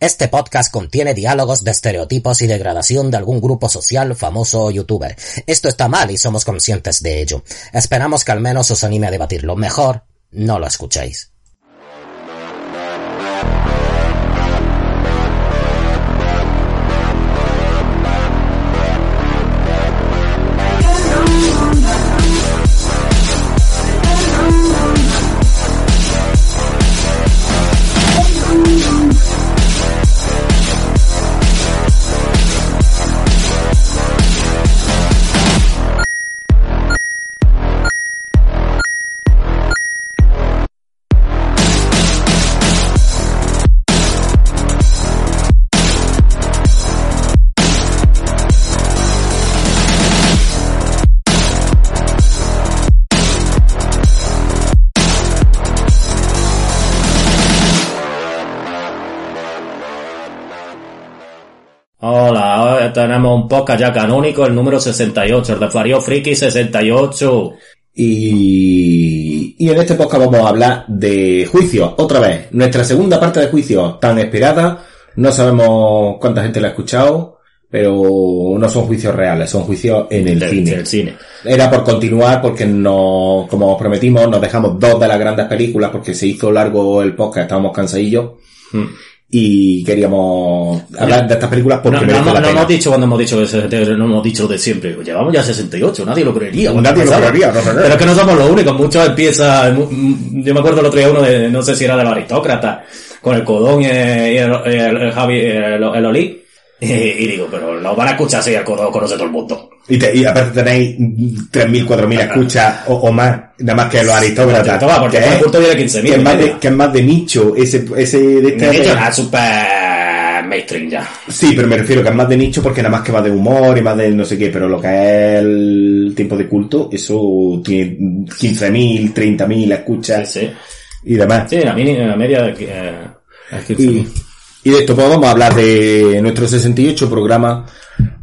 Este podcast contiene diálogos de estereotipos y degradación de algún grupo social, famoso o youtuber. Esto está mal y somos conscientes de ello. Esperamos que al menos os anime a debatirlo. Mejor, no lo escuchéis. Tenemos un podcast ya canónico, el número 68, el de Fario Friki 68. Y, y en este podcast vamos a hablar de juicios, otra vez. Nuestra segunda parte de juicios, tan esperada. No sabemos cuánta gente la ha escuchado, pero no son juicios reales, son juicios en el cine. del cine. Era por continuar porque no, como os prometimos, nos dejamos dos de las grandes películas porque se hizo largo el podcast, estábamos cansadillos Mm. Y queríamos hablar de estas películas porque No, no, no pena. hemos dicho cuando hemos dicho que no hemos dicho de siempre. Llevamos ya 68, nadie lo creería. Nadie lo creería, no. Pero es que no somos los únicos, muchos empiezan, mu- mm, yo me acuerdo el otro día uno de, no sé si era de los aristócratas, con el Codón y el, y el, el- el Javi, el, el Oli. Y, y digo, pero lo van a escuchar si el Codón conoce todo el mundo. Y, te- y aparte tenéis 3.000, 4.000 escuchas o, o más, nada más que los aristócratas. Toma, porque que, por es, culto viene que 15.000. es más de, que es más de nicho, ese, ese de este. Dicho nada, super mainstream ya. Sí, pero me refiero que es más de nicho porque nada más que va de humor y más de no sé qué, pero lo que es el tiempo de culto, eso tiene 15.000, 30.000 Sí, escuchas sí. y demás. Sí, la, mini, la media de, eh, 15.000. Y, y de esto pues vamos a hablar de nuestro 68 programa.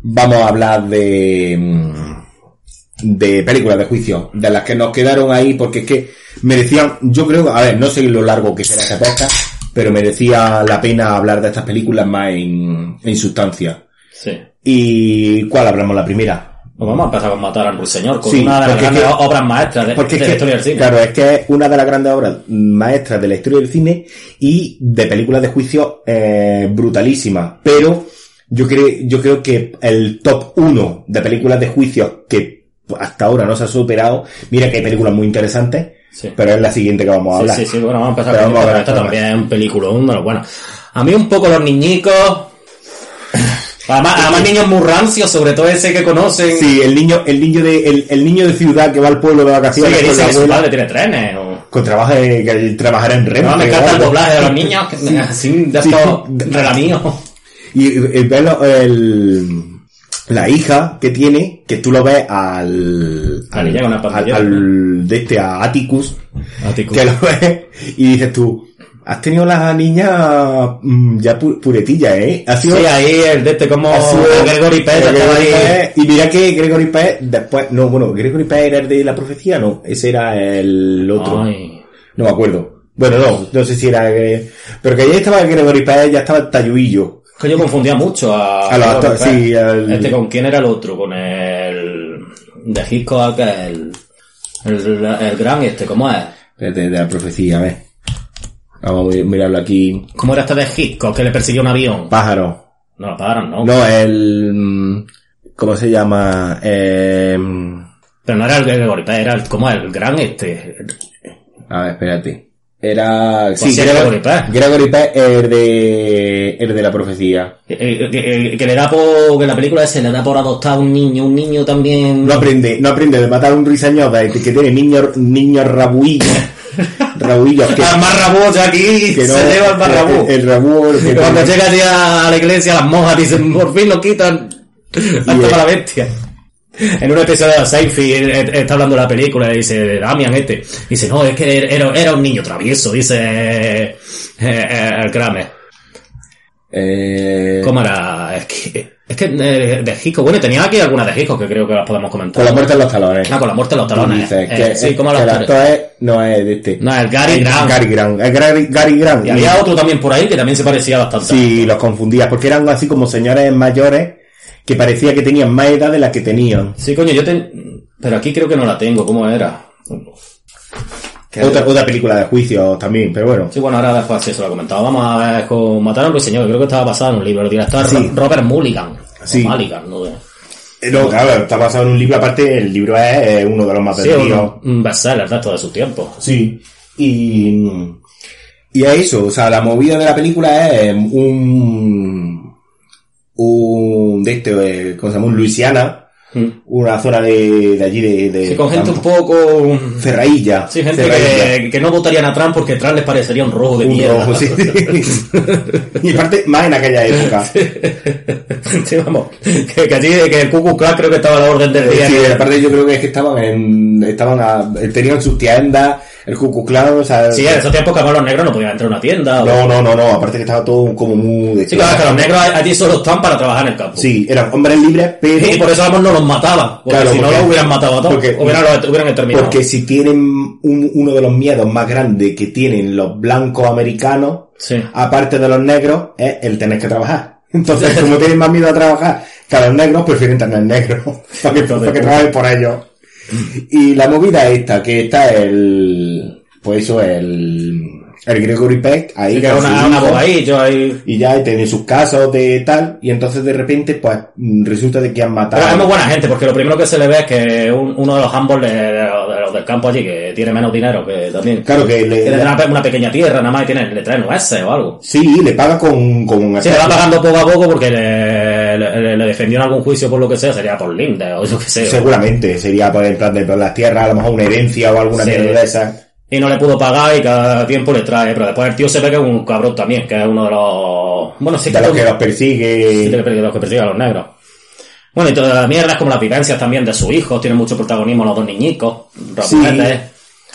Vamos a hablar de, mm, de películas de juicio, de las que nos quedaron ahí porque es que merecían, yo creo, a ver, no sé lo largo que será esta podcast, pero merecía la pena hablar de estas películas más en, en sustancia. Sí. ¿Y cuál hablamos la primera? Pues vamos a empezar con Matar al Ruiseñor, con Sí, una de las es grandes que- obras maestras de, Porque de es la que, historia del cine. claro, es que es una de las grandes obras maestras de la historia del cine y de películas de juicio eh, brutalísimas. Pero yo creo, yo creo que el top 1 de películas de juicio que hasta ahora no se ha superado, mira que hay películas muy interesantes, Sí. pero es la siguiente que vamos a hablar. sí, sí, bueno, vamos a empezar con esta también es un película, uno buenos. A mí un poco los niñicos, además, además niños muy rancios, sobre todo ese que conocen, Sí, el niño, el niño de, el, el niño de ciudad que va al pueblo de Sí, vacaciones que con dice que su padre tiene trenes, o... con trabajo de, que trabajará en Renfe. No, me encanta el doblaje de los niños, que, así, de Sí. relamidos. Y verlo- el- la hija que tiene, que tú lo ves al, al, pantalla. al- de este, a Atticus, Atticus. que lo ves y dices tú, has tenido la niña mm, ya pu- puretilla, eh. Ha sido, Sí, ahí el de este como Gregory Pérez Gregory estaba ahí. Pérez, y mira que Gregory Pérez, después, no, bueno, Gregory Pérez era el de la profecía, no, ese era el otro. Ay. No me acuerdo. Bueno, no, no sé si era, eh, pero que ya estaba Gregory Pérez, ya estaba el talluillo. Que yo confundía mucho a... A los actores, sí, al- Este con quién era el otro, con el... De Hitchcock, el... El, el gran este, ¿cómo es? De, de la profecía, a ver. Vamos a mirarlo aquí. ¿Cómo era este de Hitchcock que le persiguió un avión? Pájaro. No, pararon, ¿no? No, el... mm, ¿Cómo se llama? Eh, Pero no era el Gregory Pérez, era el, ¿cómo es? El gran este. a ver, espérate. Era... Pues Sí, sí, Gregory Gregory Pérez. Gregory Pérez, el de... El de la profecía. Eh, eh, Que, que le da por, que la película ese le da por adoptar a un niño, un niño también. No aprende, no aprende de matar a un ruiseñor de- que tiene niños niños rabuillos. rabuillos que, más rabú, aquí que no- se lleva al más rabú. El, el rabú, el que Cuando tiene- llega ya a la iglesia, las monjas dicen, por fin lo quitan. Hasta eh, para la bestia. En un episodio de Seinfeld eh, está hablando de la película y dice, Damian este. Dice, no, es que era, era un niño travieso, dice eh, eh, el Kramer. Eh, ¿Cómo era? Es que, es que eh, de Hitchcock, bueno, tenía aquí algunas de Hitchcock que creo que las podemos comentar. Con la muerte en los talones. Ah, con la muerte en los talones. dices Eh, que, sí, es- como los el actor es, no es de este. No, el Gary Grant. Gary Grant. Es Gary, Gary Grant. Y había otro también por ahí que también se parecía bastante. Sí, los confundías, porque eran así como señores mayores que parecía que tenían más edad de la que tenían. Sí, coño, yo ten... Pero aquí creo que no la tengo, ¿cómo era? Otra, otra película de juicio también, pero bueno. Sí, bueno, ahora después sí, eso lo he comentado. Vamos a ver con Mataron al Señor, creo que estaba basado en un libro. El director es Sí. Ro- Robert Mulligan. Sí. Mulligan, no sé. Eh, No, claro, está basado en un libro, aparte el libro es uno de los más Sí, vendidos. un, un bestseller de esto de su tiempo. Sí. Y, y a eso, o sea, la movida de la película es un, un, de este, ¿cómo se llama? Un Luisiana, Mm. una zona de, de allí de, de Sí, con gente un poco... Cerrailla. Sí, gente que, que no votarían a Trump porque Trump les parecería un rojo de Un mierda. rojo, sí. y aparte, más en aquella época. Sí, vamos. Que, que allí, que el Ku creo que estaba a la orden del día. Sí, que- aparte yo creo que es que estaban en, estaban a, tenían sus tiendas, el Ku o sea, Sí, en esos tiempos que los negros no podían entrar a una tienda. o- no, no, no, no, aparte que estaba todo como muy de Sí, claro, que los negros allí solo están para trabajar en el campo. Sí, eran hombres libres, pero Y por eso vamos no los mataban. Porque Claro, si no los hubieran matado a todos. porque- hubieran, los hubieran exterminado. porque si tienen un- uno de los miedos más grandes que tienen los blancos americanos, Sí. aparte de los negros, es el tener que trabajar. Entonces, como tienen más miedo a trabajar que a los negros, prefieren tener negros para que, para que trabajen por ellos. Y la movida es esta, que está el, pues eso, el, el Gregory Peck ahí. Que una, una hijo. bobadillo ahí. y ya tienen sus casos de tal, y entonces de repente, pues, resulta de que han matado. Pero es muy buena gente, porque lo primero que se le ve es que un- uno de los ambos de, de los, de los del campo allí, que tiene menos dinero que también. Claro que le, tiene una, pe- una pequeña tierra, nada más, y tiene, le trae nueces o algo. sí, le paga con, con Sí, le va pagando poco a poco porque le, le- le defendió en algún juicio por lo que sea, sería por linde o yo que sé. Seguramente, sería por en plan de por las tierras, a lo mejor una herencia o alguna Sí. mierda de esas. Y no le pudo pagar y cada tiempo le trae. Pero después el tío se ve que es un cabrón también, que es uno de los... Bueno, sí De los que los sí, persigue. de los que persigue a los negros. Bueno, y toda la mierda es como las vivencias también de sus hijos, tienen mucho protagonismo los dos niñicos, Sí.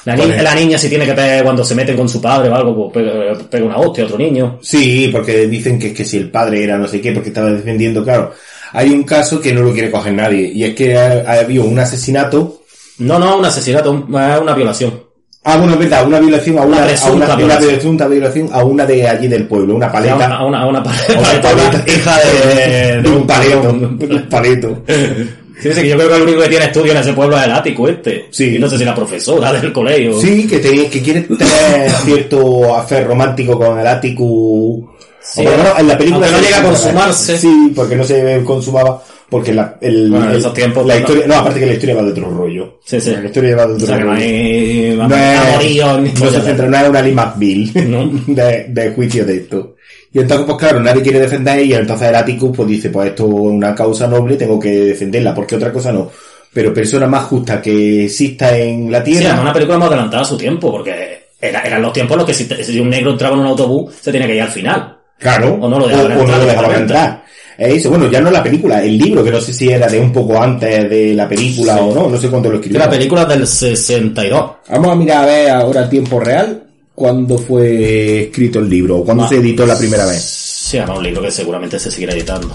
La, ni- la niña si tiene que pegar cuando se meten con su padre o algo, pues pega, pega una hostia a otro niño. Sí, porque dicen que es que si el padre era no sé qué, porque estaba defendiendo, claro. Hay un caso que no lo quiere coger nadie, y es que ha, ha habido un asesinato. No, no, un asesinato, un- es una violación. Ah, bueno, es verdad, una violación a Una una, a presunta una, una violación. presunta violación a una de allí del pueblo, una paleta. a una, a una paleta, hija de, de un paleto, un paleto. Sí, sí, que yo creo que el único que tiene estudio en ese pueblo es el ático este. Sí. Y no sé si la profesora del colegio. Sí, que, te- que quiere tener cierto afer romántico con el ático. Sí, O por lo menos en la película aunque no llega a consumarse. Sí, porque no se consumaba. Porque la, el, Bueno, en el- esos tiempos, la historia, no, aparte que la historia va de otro rollo. Sí, sí. La historia va de O otro sea, que no rollo. hay No es- no se centra, no es una Lee McBeal No. de, de juicio de esto. Y entonces, pues claro, nadie quiere defender y entonces el Atticus pues dice, pues esto es una causa noble, tengo que defenderla, porque otra cosa no. Pero persona más justa que exista en la Sí, Tierra. además una película más adelantada a su tiempo, porque era- eran los tiempos en los que si, si un negro entraba en un autobús, se tenía que ir al final. Claro. O no lo dejaban o no entrar lo dejaban entrar. Eso, bueno, ya no la película, el libro, que no sé si era de un poco antes de la película Sí. o no, no sé cuánto lo escribió. la película del 62. Vamos a mirar a ver ahora tiempo real cuándo fue escrito el libro, o cuándo Ah. se editó la primera vez. Sí, además un libro que seguramente se seguirá editando.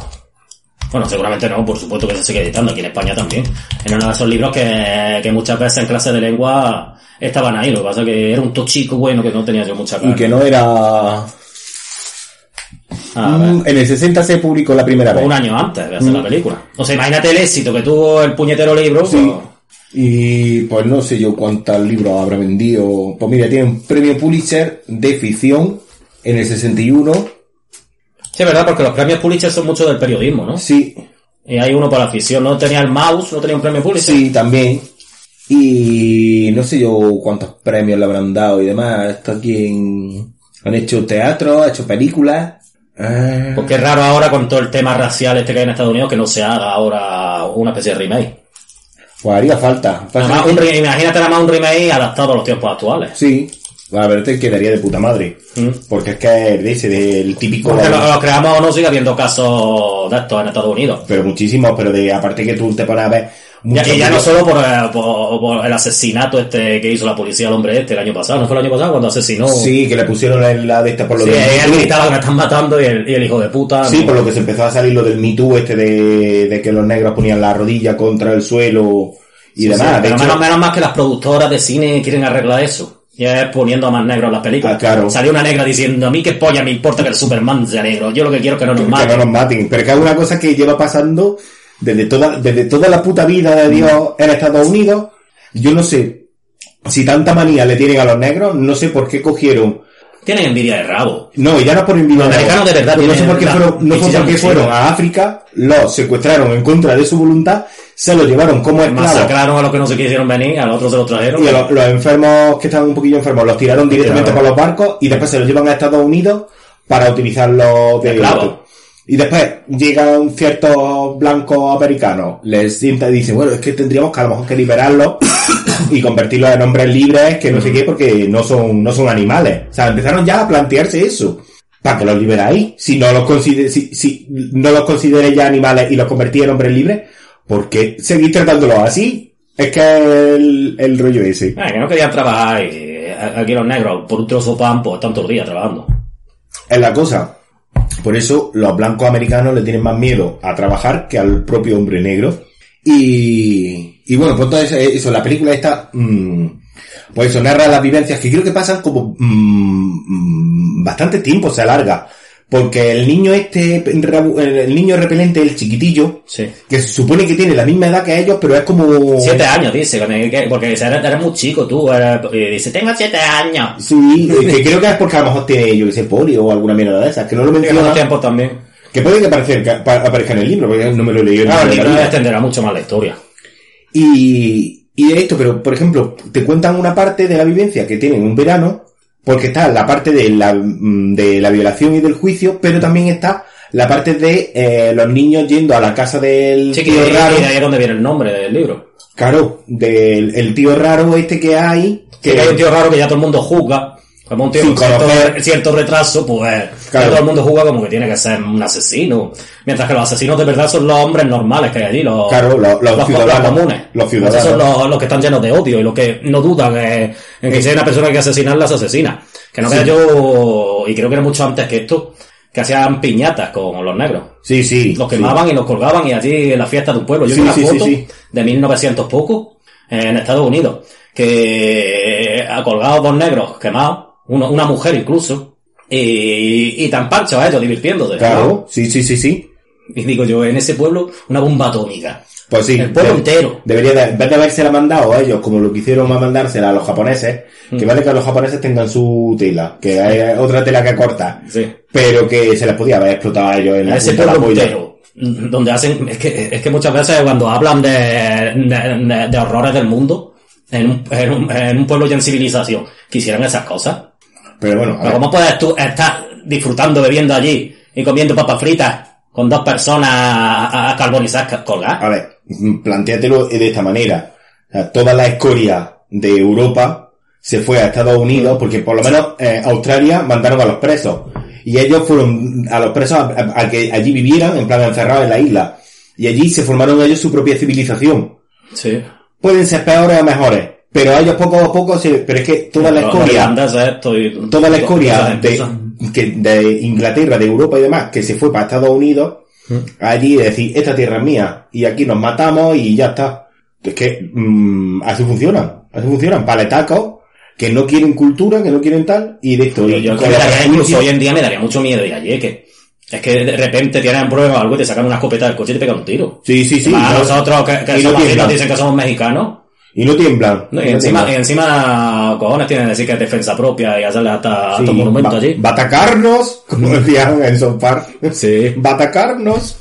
Bueno, seguramente no, por supuesto que se sigue editando, aquí en España también. En uno de esos libros que, que muchas veces en clase de lengua estaban ahí, lo que pasa es que era un tochico bueno que no tenía yo mucha Y cara. que no era... A ver. Mm, En el 60 se publicó la primera vez. un año antes de hacer la película. O sea, imagínate el éxito que tuvo el puñetero libro. Sí. pues, Y pues no sé yo cuántos libros habrá vendido. Pues mira, tiene un premio Pulitzer de ficción en el 61. Sí, es verdad, porque los premios Pulitzer son mucho del periodismo, ¿no? Sí, Y hay uno para la ficción, no tenía el mouse, no tenía un premio Pulitzer. sí, también. Y no sé yo cuántos premios le habrán dado y demás. Está aquí en... Han hecho teatro, han hecho películas. Ah, Porque es raro ahora con todo el tema racial este que hay en Estados Unidos que no se haga ahora una especie de remake. pues haría falta. Pasa Nada más que- un re- imagínate nada más un remake adaptado a los tiempos actuales. Sí, la verdad te quedaría de puta madre. Mm. Porque es que ese, del típico... Porque lo, lo creamos o no, sigue habiendo casos de estos en Estados Unidos. Pero muchísimos, pero de aparte que tú te pones a ver Ya, y ya no solo por, eh, por- por el asesinato este que hizo la policía al hombre este el año pasado, ¿no fue el año pasado cuando asesinó? Sí, que le pusieron en la de esta por lo Sí, del él gritaba que me están matando y el, y el hijo de puta. Sí, no. por lo que se empezó a salir lo del Me Too este de, de que los negros ponían la rodilla contra el suelo y Sí, demás. sí, De pero hecho- menos, menos más que las productoras de cine quieren arreglar eso. Ya es poniendo a más negros en las películas. Ah, claro. Salió una negra diciendo, a mí qué polla me importa que el Superman sea negro. Yo lo que quiero es que no nos que maten. no nos maten. Pero que es una cosa que lleva pasando desde toda, desde toda la puta vida de Dios en Estados Unidos. Yo no sé si tanta manía le tienen a los negros, no sé por qué cogieron. Tienen envidia de rabo. No, ya no por envidia. Los americanos de verdad No sé por qué fueron, no fue porque fueron a África, los secuestraron en contra de su voluntad, se los llevaron como esclavos. Masacraron a los que no se quisieron venir, a los otros se los trajeron. Y a los, los enfermos que estaban un poquillo enfermos los tiraron directamente por los barcos y después se los llevan a Estados Unidos para utilizarlos de Esclavos. Y después llegan ciertos blancos americanos, les sientan y dicen, bueno, es que tendríamos que a lo mejor que liberarlos y convertirlos en hombres libres, que no sé qué, porque no son, no son animales. O sea, empezaron ya a plantearse eso. ¿Para que los liberáis? Si no los consider, si, si no los consideréis ya animales y los convertís en hombres libres, ¿por qué seguís tratándolos así? Es que el, el rollo ese. Eh, que no querían trabajar eh, aquí los negros, por un trozo de pan, pues están todo el día trabajando. Es la cosa. Por eso los blancos americanos le tienen más miedo a trabajar que al propio hombre negro. Y, y bueno, pues eso, la película esta, mm, pues eso, narra las vivencias que creo que pasan como mm, mm, bastante tiempo, se alarga. Porque el niño este, el niño repelente, el chiquitillo, Sí. que se supone que tiene la misma edad que ellos, pero es como... Siete años, dice, porque eres muy chico tú, y dice, tengo siete años. Sí, eh, que creo que es porque a lo mejor tiene, yo que sé, polio o alguna mierda de esas, que no lo menciona. tiempos también. Que puede que aparezca, en el libro, porque no me lo he leído. en Claro, el la libro vida. extenderá mucho más la historia. Y, y esto, pero por ejemplo, te cuentan una parte de la vivencia que tienen un verano, porque está la parte de la, mm, de la violación y del juicio, pero también está la parte de eh, los niños yendo a la casa del Sí, tío raro. ahí es donde viene el nombre del libro. Claro, del el tío raro este que hay. Que hay un tío raro que ya todo el mundo juzga. Como un tío Sin con cierto, cierto retraso, pues Claro. todo el mundo juzga como que tiene que ser un asesino. Mientras que los asesinos de verdad son los hombres normales que hay allí, los, Claro, los- los ciudadanos, comunes. los ciudadanos. Esos son los, que están llenos de odio y los que no dudan eh, en que si hay una persona que asesinarla, las asesina. Que no Sí. yo, y creo que era mucho antes que esto, que hacían piñatas con los negros. Sí, sí. Los sí. quemaban y los colgaban y allí en la fiesta de un pueblo. Yo vi una sí, foto de 1900 poco eh, en Estados Unidos que ha colgado dos negros quemados, uno, una mujer incluso, y, y tan panchos a ellos divirtiéndose. Claro, sí, sí, sí, sí. Y digo yo, en ese pueblo, una bomba atómica. Pues sí. El pueblo de- entero. Debería de, en vez de habérsela mandado a ellos, como lo que hicieron a mandársela a los japoneses, Mm. que vale que los japoneses tengan su tela, que hay otra tela que corta, Sí. pero que se les podía haber explotado a ellos en A ese pueblo entero. Donde hacen, es que, es que muchas veces cuando hablan de, de, de- de horrores del mundo, en un, en, un, en un pueblo ya en civilización, quisieran esas cosas. Pero bueno, Pero ¿cómo puedes tú estar disfrutando, bebiendo allí y comiendo papas fritas con dos personas a, a carbonizadas colgadas? a ver, plantéatelo de esta manera. O sea, toda la escoria de Europa se fue a Estados Unidos porque por lo menos eh, Australia mandaron a los presos. Y ellos fueron a los presos a, a- a que allí vivieran, en plan encerrados en la isla. Y allí se formaron ellos su propia civilización. Sí. pueden ser peores o mejores, pero ellos poco a poco se, pero es que toda la escoria, y- toda la escoria de, cosas. que, de Inglaterra, de Europa y demás, que se fue para Estados Unidos, allí decir, esta tierra es mía, y aquí nos matamos y ya está. Es que, mm, así funcionan, así funcionan, paletacos, que no quieren cultura, que no quieren tal, y de esto, Yo, incluso hoy en día me daría mucho miedo ir allí, que es que de repente tienen o algo y te sacan una escopeta del coche y te pegan un tiro. Sí, sí, sí. Nosotros que, que y no somos dicen que somos mexicanos. Y no tiemblan. No, y no encima, y encima, cojones, tienen que decir que es defensa propia y hacerle hasta, Sí, hasta monumento va, allí. va a atacarnos, como decían en South Park. Sí. Va a atacarnos.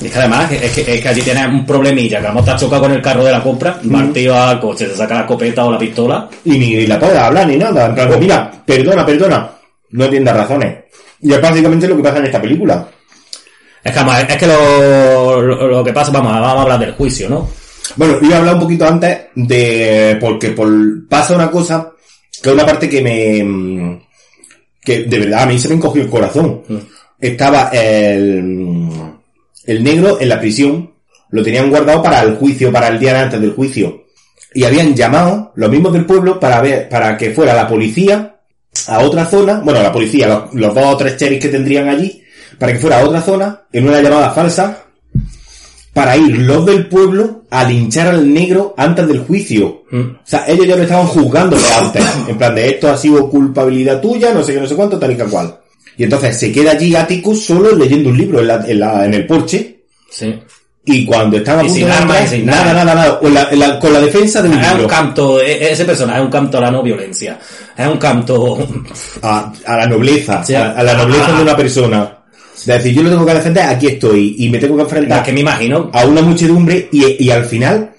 Y es que además es que, es que allí tienes un problemilla, que vamos a estar chocado con el carro de la compra, al coche, se saca la escopeta o la pistola. Y ni, la puede hablar ni nada. En plan, pues mira, perdona, perdona. No atiendas razones. Y es básicamente lo que pasa en esta película. Es que, además, es que lo, lo, lo que pasa, vamos, vamos a hablar del juicio, ¿no? Bueno, iba a hablar un poquito antes de... Porque por, pasa una cosa, que es una parte que me... mm, Que de verdad a mí se me encogió el corazón. Estaba el... El negro en la prisión, lo tenían guardado para el juicio, para el día de antes del juicio. Y habían llamado los mismos del pueblo para ver, para que fuera la policía a otra zona, bueno, la policía, los, los dos o tres cheris que tendrían allí, para que fuera a otra zona, en una llamada falsa, para ir los del pueblo a linchar al negro antes del juicio. Mm. O sea, ellos ya lo estaban juzgando antes. En plan de esto ha sido culpabilidad tuya, no sé qué, no sé cuánto, tal y cual. Y entonces se queda allí Atticus solo leyendo un libro en, la- en, la- en el porche. Sí. Y cuando estaba a punto sin de armas, entrar, sin nada, nada. nada, nada, con la, en la- con la defensa de un Es un libro. canto, e- ese personaje es un canto a la no violencia. Es un canto, A, a la nobleza, Sí, a, a la nobleza a- de una persona. De decir, yo lo tengo que defender, aquí estoy, y me tengo que enfrentar que me imagino, a una muchedumbre, y, y al final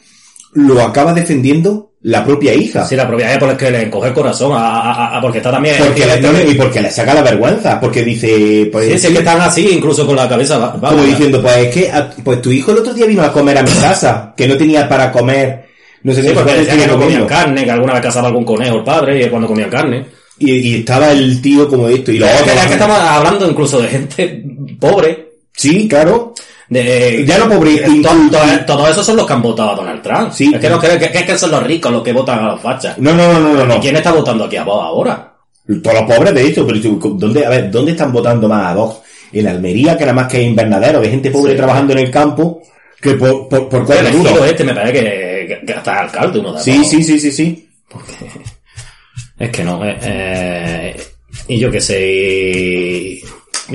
lo acaba defendiendo la propia hija. si la propiedad es porque le encoge el corazón, a, a- a- porque está también... Porque le, no, y porque le saca la vergüenza, porque dice, pues, Sí, sí, que están así, incluso con la cabeza baja. como diciendo, pues es que, a- pues tu hijo el otro día vino a comer a mi casa, que no tenía para comer, no sé Sí, qué, porque qué que no comiendo. carne, que alguna vez cazaba algún conejo el padre y cuando comían carne. Y, y estaba el tío como esto, y que, otros. es que estamos hablando incluso de gente pobre. Sí, claro. De, Ya no pobre, Eh, to- to- Todos esos son los que han votado a Donald Trump. Sí. Es que no creo que, que son los ricos los que votan a los fachas. No, no, no, no, no. ¿Quién está votando aquí a Vox ahora? Todos los pobres, de hecho, pero ¿dónde, a ver, ¿dónde están votando más a Vox? En Almería, que nada más que invernadero de gente pobre Sí. trabajando en el campo, que por, por, por cuatro este me parece que, que, que hasta alcalde uno de Sí, sí, sí, sí, sí. Es que no, eh, eh, y yo qué sé, y,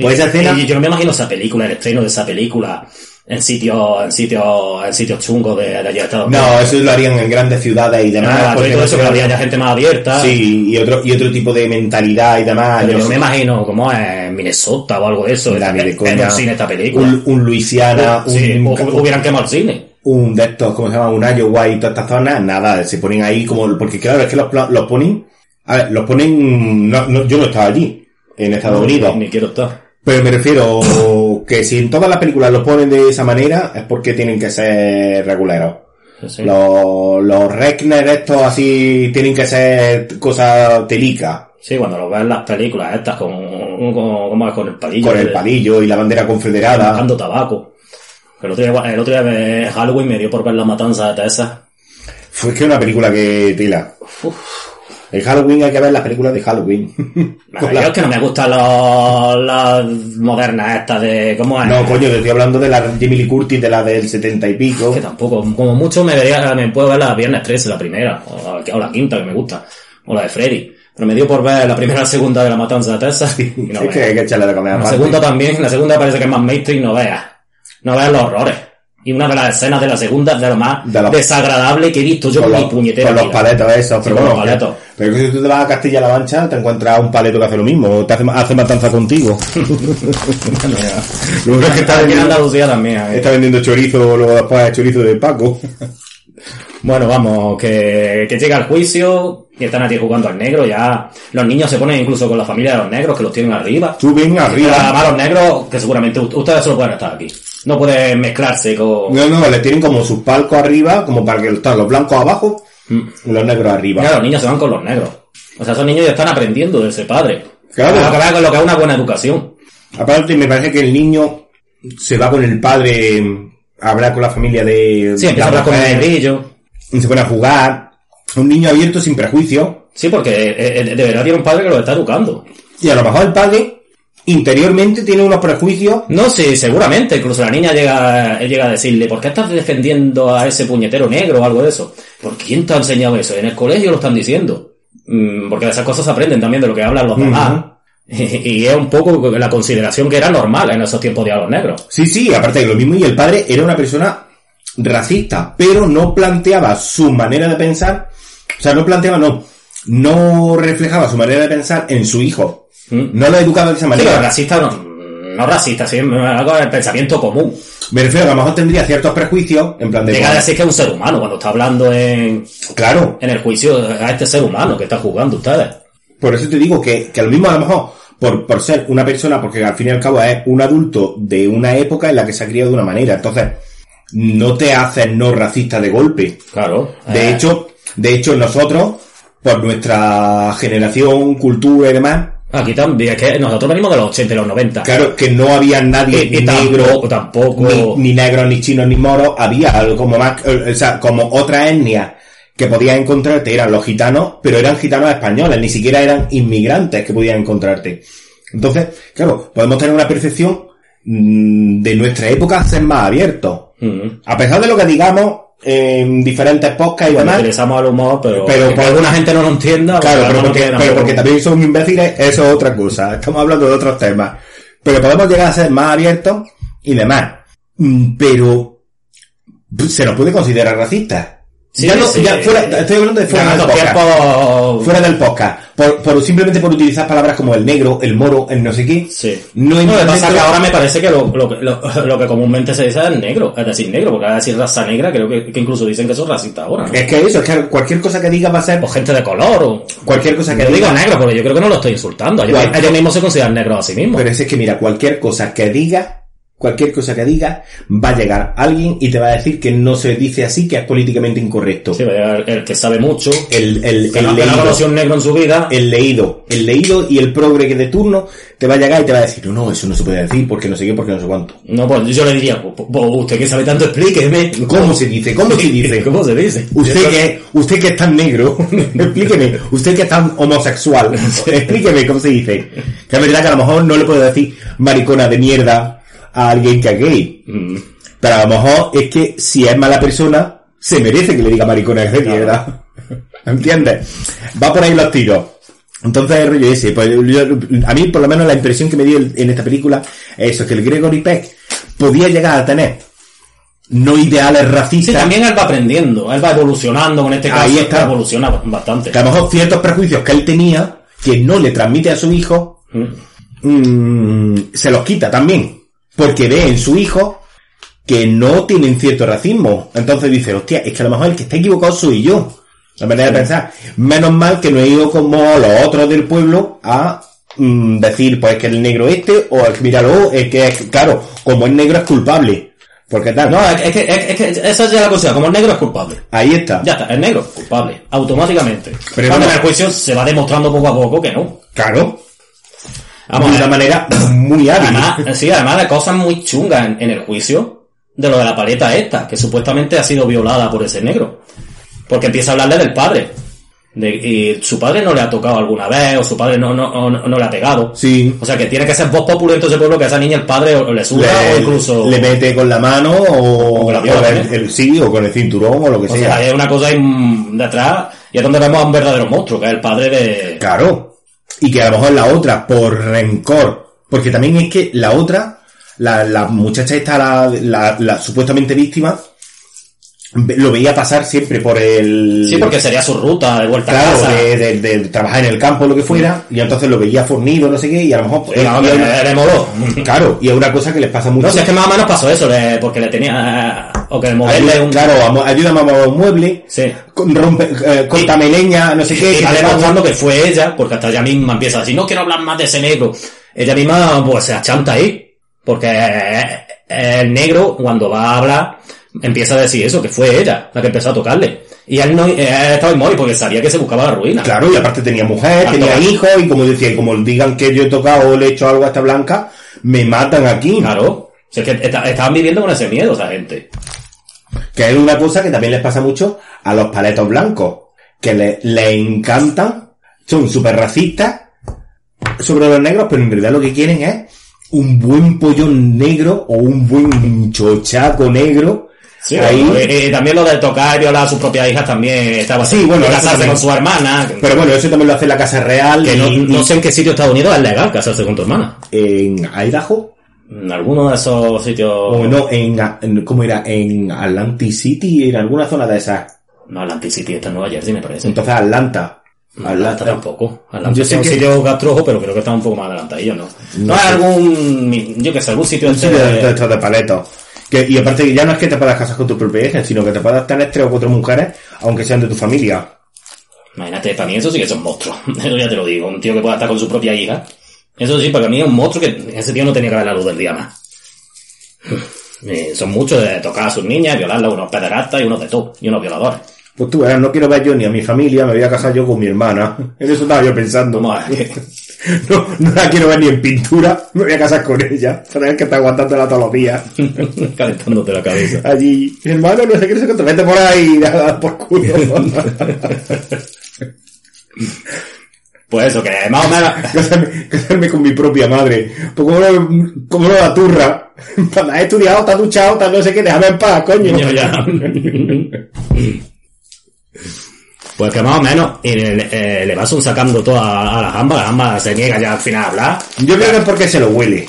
Pues y yo no me imagino esa película, el estreno de esa película en sitios, en sitios, en sitios chungos de, de allá de Estados Unidos. No, eso lo harían en grandes ciudades y demás. Nada, porque todo eso que ya gente más abierta. Sí, y otro, y otro tipo de mentalidad y demás. Pero Yo no me imagino como en Minnesota o algo de eso. En, en un cine esta película. un, un Luisiana, un, Sí, o- hubieran quemado el cine. un de estos, ¿cómo se llama? Un Iowa y todas estas zonas, nada, se ponen ahí como, porque claro, es que los, los ponen, a ver, los ponen, no, no, yo no estaba allí, en Estados Unidos, Ni, quiero estar. pero me refiero que si en todas las películas los ponen de esa manera, es porque tienen que ser regulares. Sí. Los, los Reckner estos así tienen que ser cosas telicas, Sí, cuando lo ves en las películas estas con, con, ¿cómo es? con el palillo. con el palillo y la bandera confederada. Buscando tabaco. El otro día, el otro día Halloween me dio por ver la matanza de Texas. Fue que una película que tila. El Halloween hay que ver las películas de Halloween. Yo es que no me gustan las modernas estas de... ¿Cómo es? No, coño, te estoy hablando de la Jamie Lee Curtis, de la del setenta y pico. que tampoco, como mucho me vería, me puedo ver la Viernes 13, la primera, o la, o la quinta que me gusta, o la de Freddy. Pero me dio por ver la primera y la segunda de la matanza de Texas. Y no es que hay que echarle de comer La segunda también, la segunda parece que es más mainstream, no veas. No veas los horrores. Y una de las escenas de la segunda es de lo más De los- desagradable que he visto yo con mi puñetera con los vida. paletos esos, Sí, pero con los bueno, paletos. Pero si tú te vas a Castilla-La Mancha, te encuentras un paleto que hace lo mismo, te hace, hace matanza contigo. lo único es que está vendiendo, Andalucía también. eh. está vendiendo chorizo, luego después chorizo de Paco. Bueno, vamos, que, que llega el juicio y están aquí jugando al negro. Ya los niños se ponen incluso con la familia de los negros que los tienen arriba. Suben Pero arriba. además los negros, que seguramente ustedes solo pueden estar aquí. No pueden mezclarse con... No, no, le tienen como sus palcos arriba, como para que están los blancos abajo y los negros arriba. Mira, los niños se van con los negros. O sea, esos niños ya están aprendiendo de ese padre. Claro. Va con lo que es una buena educación. Aparte, me parece que el niño se va con el padre a hablar con la familia de... Sí, empieza a la hablar con el negrillo. y se pone a jugar. Un niño abierto sin prejuicio. Sí, porque eh, eh, de verdad tiene un padre que lo está educando. Y a lo mejor el padre interiormente tiene unos prejuicios. No, sí, seguramente. Incluso la niña llega, llega a decirle, ¿por qué estás defendiendo a ese puñetero negro o algo de eso? ¿Por quién te ha enseñado eso? En el colegio lo están diciendo. Mm, Porque esas cosas se aprenden también de lo que hablan los demás. Y es un poco la consideración que era normal en esos tiempos de a los negros. Sí, sí, aparte de lo mismo. Y el padre era una persona racista, pero no planteaba su manera de pensar. O sea, no planteaba, no. No reflejaba su manera de pensar en su hijo. ¿Mm? No lo educaba de esa Sí, pero manera. racista no, no racista, sí, algo del pensamiento común. Me refiero a que a lo mejor tendría ciertos prejuicios, en plan de... Llega a decir que es un ser humano cuando está hablando en, Claro, en el juicio a este ser humano que está jugando ustedes. Por eso te digo que, que lo mismo a lo mejor, por, por ser una persona, porque al fin y al cabo es un adulto de una época en la que se ha criado de una manera, entonces no te haces no racista de golpe. Claro. De Eh, hecho, de hecho nosotros, por nuestra generación, cultura y demás, Aquí también, es que nosotros venimos de los 80 y los 90. Claro, que no había nadie Y- y negro, tampoco- tampoco- Ni, ni negro, ni chino, ni moro, había algo como más, eh, o sea, como otra etnia que podías encontrarte eran los gitanos, pero eran gitanos españoles, ni siquiera eran inmigrantes que podías encontrarte. Entonces, claro, podemos tener una percepción mm, de nuestra época ser más abiertos. Mm. A pesar de lo que digamos en diferentes podcasts y Bueno, demás, utilizamos el humor, pero, Pero por- alguna gente no lo entienda. Claro, pero no porque, pero porque también son imbéciles, eso es otra cosa. Estamos hablando de otros temas. Pero podemos llegar a ser más abiertos y demás. Mm, Pero se nos puede considerar racistas. Sí, ya no, sí. ya fuera, estoy hablando de fuera del podcast. tiempos- Fuera del podcast. Por, por- simplemente por utilizar palabras como el negro, el moro, el no sé qué. Sí. No No, lo que pasa es que ahora me parece que lo, lo, que- lo, lo que comúnmente se dice es negro, es decir, negro, porque ahora decir raza negra creo que, que incluso dicen que son racistas ahora, ¿no? Es que eso, es que cualquier cosa que diga va a ser O gente de color, o... cualquier cosa que Yo digo diga. negro, porque yo creo que no lo estoy insultando. Ellos, ellos mismos se consideran negros a sí mismos. Pero es que mira, cualquier cosa que diga, cualquier cosa que diga, va a llegar alguien y te va a decir que no se dice así, que es políticamente incorrecto. Sí, el, el que sabe mucho, El, el, que el no, que no leído, negro en su vida, el leído, el leído y el progre que de turno te va a llegar y te va a decir, no, no, eso no se puede decir porque no sé qué, porque no sé cuánto. no, pues yo le diría, pues, pues, usted que sabe tanto, explíqueme. ¿Cómo se dice? ¿Cómo se dice? ¿Cómo se dice? Usted que, usted que es tan negro, explíqueme. Usted que es tan homosexual, explíqueme cómo se dice. Que es verdad que a lo mejor no le puedo decir maricona de mierda a alguien que es gay. Mm. Pero a lo mejor es que si es mala persona, se merece que le diga maricona de mierda. ¿Entiendes? Va por ahí los tiros. Entonces el rollo ese, pues yo- a mí por lo menos la impresión que me dio el- en esta película es eso, que el Gregory Peck podía llegar a tener no ideales Sí, racistas, también él va aprendiendo, él va evolucionando, con este caso Ahí está. evoluciona bastante. que a lo mejor ciertos prejuicios que él tenía, que no le transmite a su hijo, Mm. mm, se los quita también. Porque ve en su hijo que no tienen cierto racismo. Entonces dice, hostia, es que a lo mejor el que está equivocado soy yo. La manera de pensar. Menos mal que no he ido como los otros del pueblo a mm, decir, pues que el negro este, o el que míralo, es que es, claro, como es negro es culpable. Porque tal, No, es, es que, es, es que esa ya la cosa, como el negro es culpable. ahí está. Ya está, el negro es culpable, automáticamente. Pero Cuando no- en el juicio se va demostrando poco a poco que no. Claro. Vamos, de una eh, manera muy hábil. Además, sí, además de cosas muy chungas en, en el juicio de lo de la paleta esta, que supuestamente ha sido violada por ese negro. Porque empieza a hablarle del padre. De, y su padre no le ha tocado alguna vez, o su padre no, no, no, no le ha pegado. Sí. O sea que tiene que ser voz populento ese pueblo que a esa niña el padre o le suda o le, incluso... le mete con la mano o, O con la o el- el- sí, o con el cinturón o lo que o sea. sea, hay una cosa ahí mm, detrás y es donde vemos a un verdadero monstruo, que es el padre de... Claro. Y que a lo mejor la otra, por rencor, porque también es que la otra, la, la muchacha esta, la, la, la supuestamente víctima, lo veía pasar siempre por el... Sí, porque sería su ruta de vuelta a casa. de, de- de trabajar en el campo o lo que fuera, y entonces lo veía fornido, no sé qué, y a lo mejor... No, y claro, y es una cosa que les pasa mucho. No, si es que más o menos pasó eso, le- porque le tenía... O que el moverle Ayuda- un... Claro, ayúdame a mover un mueble, Sí. rompe, eh, córtame leña, no sé qué. Y pongo- demostrando que fue ella, porque hasta ella misma empieza a decir, no quiero hablar más de ese negro. Ella misma, pues, se achanta ahí. Porque eh, el negro, cuando va a hablar, empieza a decir eso, que fue ella la que empezó a tocarle. Y él no, eh, él estaba inmóvil porque sabía que se buscaba la ruina. Claro, y aparte tenía mujer, tenía hijos, y como decía, y como digan que yo he tocado o le he hecho algo a esta blanca, me matan aquí. Claro. O sea, es que esta- estaban viviendo con ese miedo esa gente. Que es una cosa que también les pasa mucho a los paletos blancos, que le, le encantan, son súper racistas sobre los negros, pero en realidad lo que quieren es un buen pollón negro o un buen chochaco negro. Sí, ahí. y, y también lo de tocar y violar a sus propias hijas también estaba Sí, bueno, casarse con su hermana. Pero bueno, eso también lo hace la Casa Real que no, y- no sé en qué sitio de Estados Unidos es legal casarse con tu hermana. en Idaho. En alguno de esos sitios. O no, en, en- ¿cómo era? En Atlantic City, en alguna zona de esas. No, Atlantic City está en Nueva Jersey, me parece. Entonces Atlanta. Atlanta tampoco. Atlanta Yo es sé un que- sitio gastrojo, pero creo que está un poco más adelantadillo, ¿no? No, No sé. algún, yo que sé, algún sitio Un este sitio de, de- de paletos. Que, y aparte que ya no es que te puedas casar con tu propia hija, sino que te puedas tener tres o cuatro mujeres, aunque sean de tu familia. Imagínate, para mí eso sí que es un monstruo. Eso ya te lo digo. Un tío que pueda estar con su propia hija. Eso sí, para mí es un monstruo que ese tío no tenía que ver la luz del día más. Eh, son muchos de tocar a sus niñas, violarlas, unos pederastas y unos de todo, y unos violadores. Pues tú verás, no quiero ver yo ni a mi familia, me voy a casar yo con mi hermana. En eso estaba yo pensando. Ver. No, no la quiero ver ni en pintura, me voy a casar con ella. Sabes que está aguantándola todos los días. Calentándote la cabeza. Allí, hermano, no sé qué, no sé cuánto, vete por ahí, nada, por culo. Pues eso, que más o menos... casarme, casarme con mi propia madre. Pues como como la turra. Has estudiado, estás duchado, estás no sé qué, déjame en paz, coño. Ya. Pues que más o menos y le, eh, le vas sacando todo a, a las ambas, las ambas se niega ya al final a hablar. Yo creo que es porque se lo huele.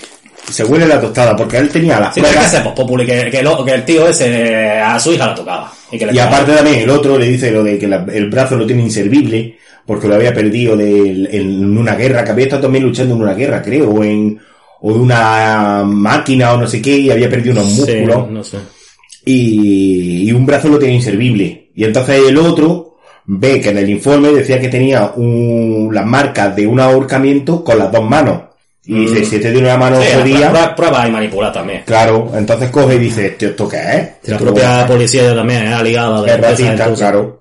Se huele la tostada, porque él tenía las Sí, pero es que pruebas. ese pues, que, que, lo- que el tío ese a su hija la tocaba. Y, que le Y pegaba. aparte también el otro le dice lo de que la- el brazo lo tiene inservible, porque lo había perdido de- en una guerra, que había estado también luchando en una guerra, creo, o en o de una máquina o no sé qué, y había perdido unos Sí, músculos. no sé. y, y un brazo lo tenía inservible. Y entonces el otro ve que en el informe decía que tenía un, las marcas de un ahorcamiento con las dos manos. Y dice, si este tiene una mano Mm. Sí, jodida, prueba, prueba y manipular también. claro, entonces coge y dice, "Tío, ¿esto qué es? La Esto propia policía también es aliada de es racista, claro.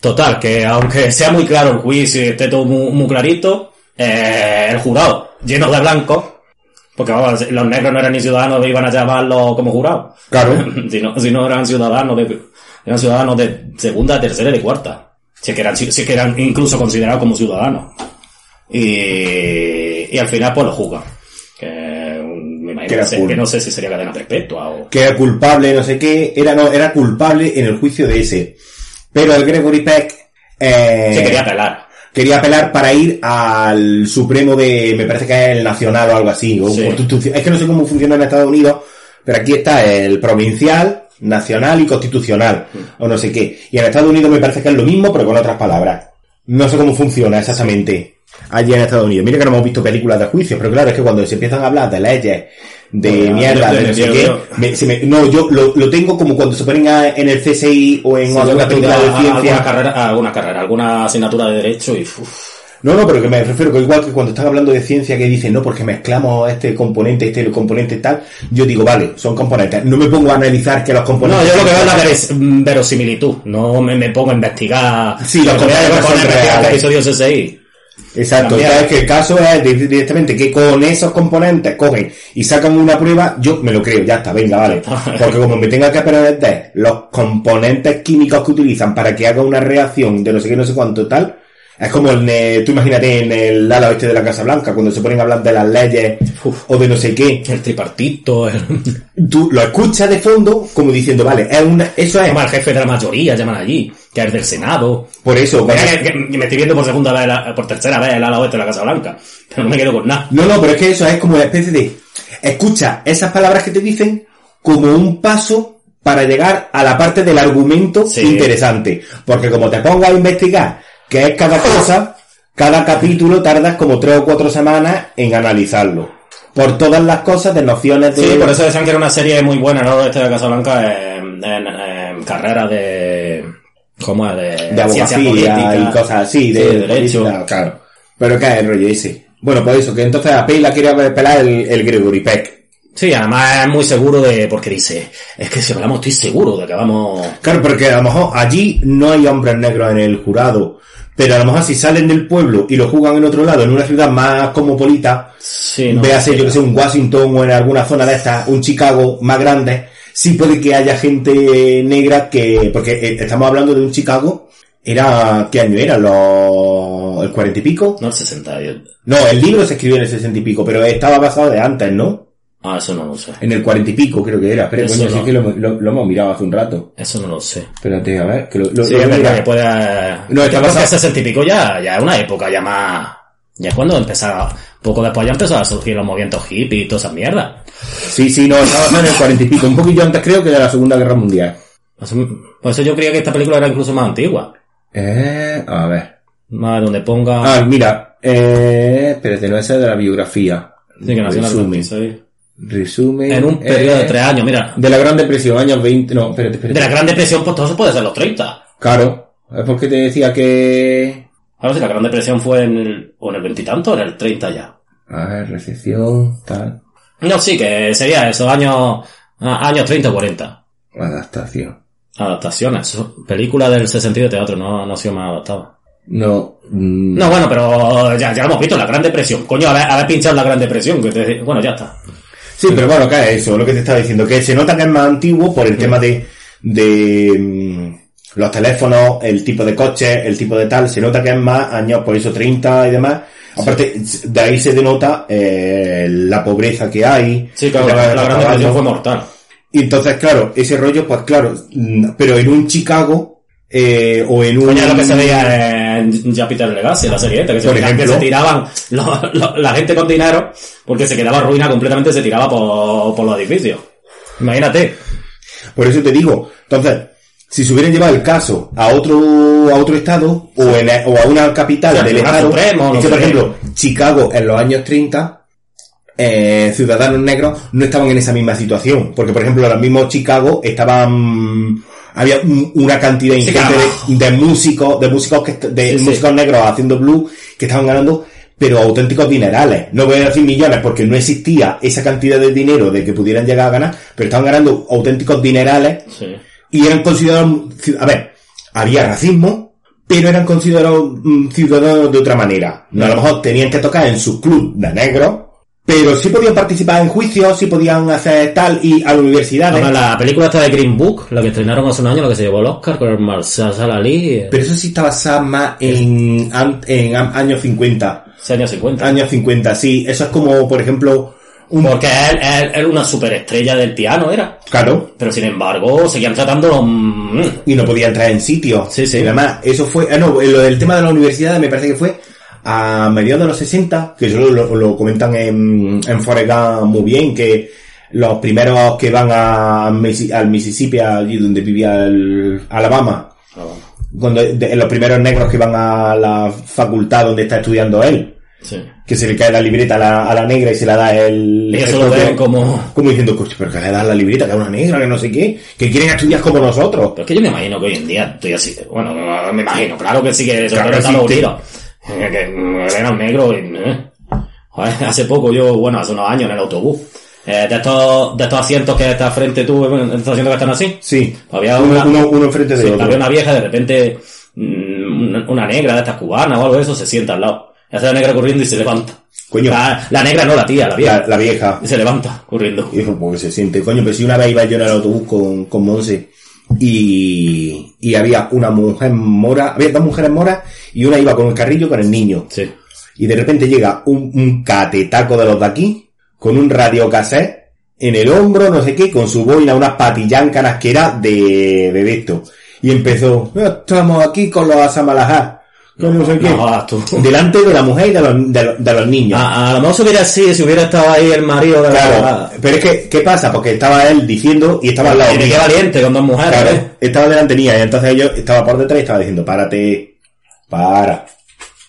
Total, que aunque sea muy claro el juicio y esté todo muy, muy clarito, eh, el jurado lleno de blancos, porque vamos, los negros no eran ni ciudadanos, iban a llamarlo como jurado. Claro. si, no, si no eran ciudadanos de, eran ciudadanos de segunda, tercera y de cuarta. Si es que eran, si es que eran incluso considerados como ciudadanos. Y, y al final pues lo juzgan. Que mm, me imagino que no sé si sería cadena perpetua o... Que era culpable, no sé qué, era no, era culpable en el juicio de ese. Pero el Gregory Peck, eh, Se quería apelar. Quería apelar para ir al Supremo de, me parece que es el Nacional o algo así, o Sí. constitución. Es que no sé cómo funciona en Estados Unidos, pero aquí está el provincial, nacional y constitucional, o no sé qué. Y en Estados Unidos me parece que es lo mismo, pero con otras palabras. No sé cómo funciona exactamente allí en Estados Unidos. Mira que no hemos visto películas de juicios, pero claro, es que cuando se empiezan a hablar de leyes, de Bueno, mierda, de no sé yo- qué, yo- me- se me- no, yo lo, lo tengo como cuando se ponen a- en el CSI o en Sí, alguna película de ciencia. alguna carrera, alguna carrera, alguna asignatura de derecho y No, no, pero que me refiero que igual que cuando están hablando de ciencia que dicen, no, porque mezclamos este componente, este componente tal, yo digo, vale, son componentes. No me pongo a analizar que los No, componentes... yo lo que veo es la mm, verosimilitud. No me, me pongo a investigar. Sí, los componentes a investigar reales. episodios SSI. Exacto, entonces que el caso es di- directamente que con esos componentes cogen y sacan una prueba, yo me lo creo, ya está, venga, vale. Porque como me tenga que aprender los componentes químicos que utilizan para que haga una reacción de no sé qué, no sé cuánto tal, es como en, eh, tú imagínate en el ala oeste de la Casa Blanca, cuando se ponen a hablar de las leyes Uf. o de no sé qué, El tripartito, el, tú lo escuchas de fondo como diciendo, vale, es una, eso es, como el jefe de la mayoría, llaman allí, que es del Senado. por eso, Mira cuando- que, que me estoy viendo por segunda vez, la- por tercera vez el ala oeste de la Casa Blanca. Pero no me quedo con nada. No, no, pero es que eso es como una especie de... Escucha esas palabras que te dicen como un paso para llegar a la parte del argumento Sí. interesante. Porque como te pongas a investigar qué es cada cosa, cada capítulo tardas como tres o cuatro semanas en analizarlo. Por todas las cosas de nociones de... Sí, por eso decían que era una serie muy buena, ¿no? Este de Casa Blanca en, en, en carrera de... ¿Cómo es? De, de abogacía y cosas así, de, Sí, de derecho. política, claro. Pero qué es rollo ese. Bueno, pues eso, que entonces a Pei la quería pelar el, el Gregory Peck. Sí, además es muy seguro de... Porque dice, es que si hablamos estoy seguro de que vamos... Claro, porque a lo mejor allí no hay hombres negros en el jurado, pero a lo mejor si salen del pueblo y lo juegan en otro lado, en una ciudad más cosmopolita, Sí, no, véase yo que sé, un Washington o en alguna zona de estas, un Chicago más grande, sí puede que haya gente negra que, porque eh, estamos hablando de un Chicago, era, ¿qué año era? Los, el cuarenta y pico? No el 60. No, el libro se escribió en el sesenta y pico, pero estaba basado de antes, ¿no? Ah, eso no lo sé. En el cuarenta y pico creo que era. Pero sí que lo, hemos mirado hace un rato. Eso no lo sé. Espérate, a ver. Sí, es verdad que pueda... No, está pasando... 60 y pico ya, ya es una época ya más... Ya es cuando empezaba... Poco después ya empezaron a surgir los movimientos hippies y toda esa mierda. Sí, sí, no, estaba más en el cuarenta y pico. Un poquillo antes creo que de la Segunda Guerra Mundial. Por eso yo creía que esta película era incluso más antigua. Eh, a ver. Más donde ponga... Ah, mira. Eh, espérate, no, es de la biografía. Sí, que nació en Resumen. En un periodo eh, de tres años, mira. De la Gran Depresión, años 20, no, espérate, espérate. De la Gran Depresión, pues todo eso puede ser los 30. Claro, es porque te decía que... Ahora si la Gran Depresión fue en el, o en el veintitanto en el 30 ya. A ver, recepción, tal, No, sí, que sería esos años, ah, años 30 o 40. adaptación. Adaptaciones. Película del 62 de teatro, no, no ha sido más adaptada. No. mm, No, bueno, pero ya, ya lo hemos visto, la Gran Depresión. Coño, haber, haber pinchado la Gran Depresión. Que te- bueno, ya está. Sí, pero bueno, es eso, lo que te estaba diciendo, que se nota que es más antiguo por el tema de, de mm, los teléfonos, el tipo de coche, el tipo de tal, se nota que es más años, por eso 30 y demás. Aparte, de ahí se denota eh, la pobreza que hay. Sí, claro, la, la Gran Depresión fue mortal. Y entonces, claro, ese rollo, pues claro, mm, pero en un Chicago, eh, o en un... Coño, es lo que se veía en Jupiter Legacy, la serie esta, que se, ejemplo. que se tiraban lo- lo- la gente con dinero, porque se quedaba ruina completamente, se tiraba por, por los edificios. Imagínate. Por eso te digo, entonces, si se hubieran llevado el caso a otro, a otro estado, o, en, o a una capital Sí, al del estado, Supremo, es que, por ejemplo, Chicago en los años 30, eh, ciudadanos negros no estaban en esa misma situación, porque por ejemplo, los mismos Chicago estaban, había un- una cantidad Sí, ingente claro. de, de músicos, de músicos que, de Sí, sí. músicos negros haciendo blues, que estaban ganando pero auténticos dinerales. No voy a decir millones porque no existía esa cantidad de dinero de que pudieran llegar a ganar, pero estaban ganando auténticos dinerales y eran considerados, a ver, había racismo, pero eran considerados mm, ciudadanos de otra manera. No, a lo mejor tenían que tocar en su club de negros, pero sí podían participar en juicios, sí podían hacer tal y a las universidades. Además, la película esta de Green Book, la que estrenaron hace un año, la que se llevó el Oscar con el Marshall Ali, eh, Pero eso sí está basado más en, en años 50. ese año 50. Años 50, sí. Eso es como, por ejemplo, un... Porque él, él, él una superestrella del piano era. Claro. Pero sin embargo, seguían tratándolo... mm, y no podía entrar en sitios. Sí, sí. Y además, eso fue, ah, no, lo del tema de la universidad me parece que fue a mediados de los 60, que eso lo, lo comentan en, en Forrest Gump muy bien, que los primeros que van a, al Mississippi, allí donde vivía el Alabama, cuando de- los primeros negros que van a la facultad donde está estudiando él, sí. que se le cae la libreta a la, a la negra y se la da el... Se lo ven como... Como diciendo, "Coño, pero que le das la libreta, que es una negra, que no sé qué, que quieren estudiar como nosotros. Pero es que yo me imagino que hoy en día estoy así. Bueno, me imagino, claro que sí que Claro mm, eran negros y... eh. Joder, hace poco yo, bueno, hace unos años en el autobús. eh, de estos, de estos asientos que está frente tú, bueno, estos asientos que están así. Sí. Había uno, una- uno, uno enfrente de Sí, otro. había una vieja, de repente, mm, una, una negra de estas cubanas o algo de eso, se sienta al lado. Y hace la negra corriendo y se levanta. Coño. La, la negra no, la tía, la vieja. La, la vieja. Y se levanta, corriendo. Y dijo, pues se siente, coño, pero si una vez iba yo en el autobús con, con Monse y, y había una mujer mora, había dos mujeres moras y una iba con el carrillo con el niño. Sí. Y de repente llega un, un catetaco de los de aquí, con un radio cassette en el hombro, no sé qué, con su boina, unas patillancanas que era de, de esto. Y empezó, "Ya estamos aquí con los asamalajá, con no sé qué. No. Delante de la mujer y de los, de los, de los niños. A, a lo mejor se hubiera así, si hubiera estado ahí el marido de Claro, la... pero es que, ¿qué pasa? Porque estaba él diciendo y estaba al lado qué mío. valiente, con dos mujeres. Claro, ¿eh? estaba delante mía y entonces yo estaba por detrás y estaba diciendo, párate, para,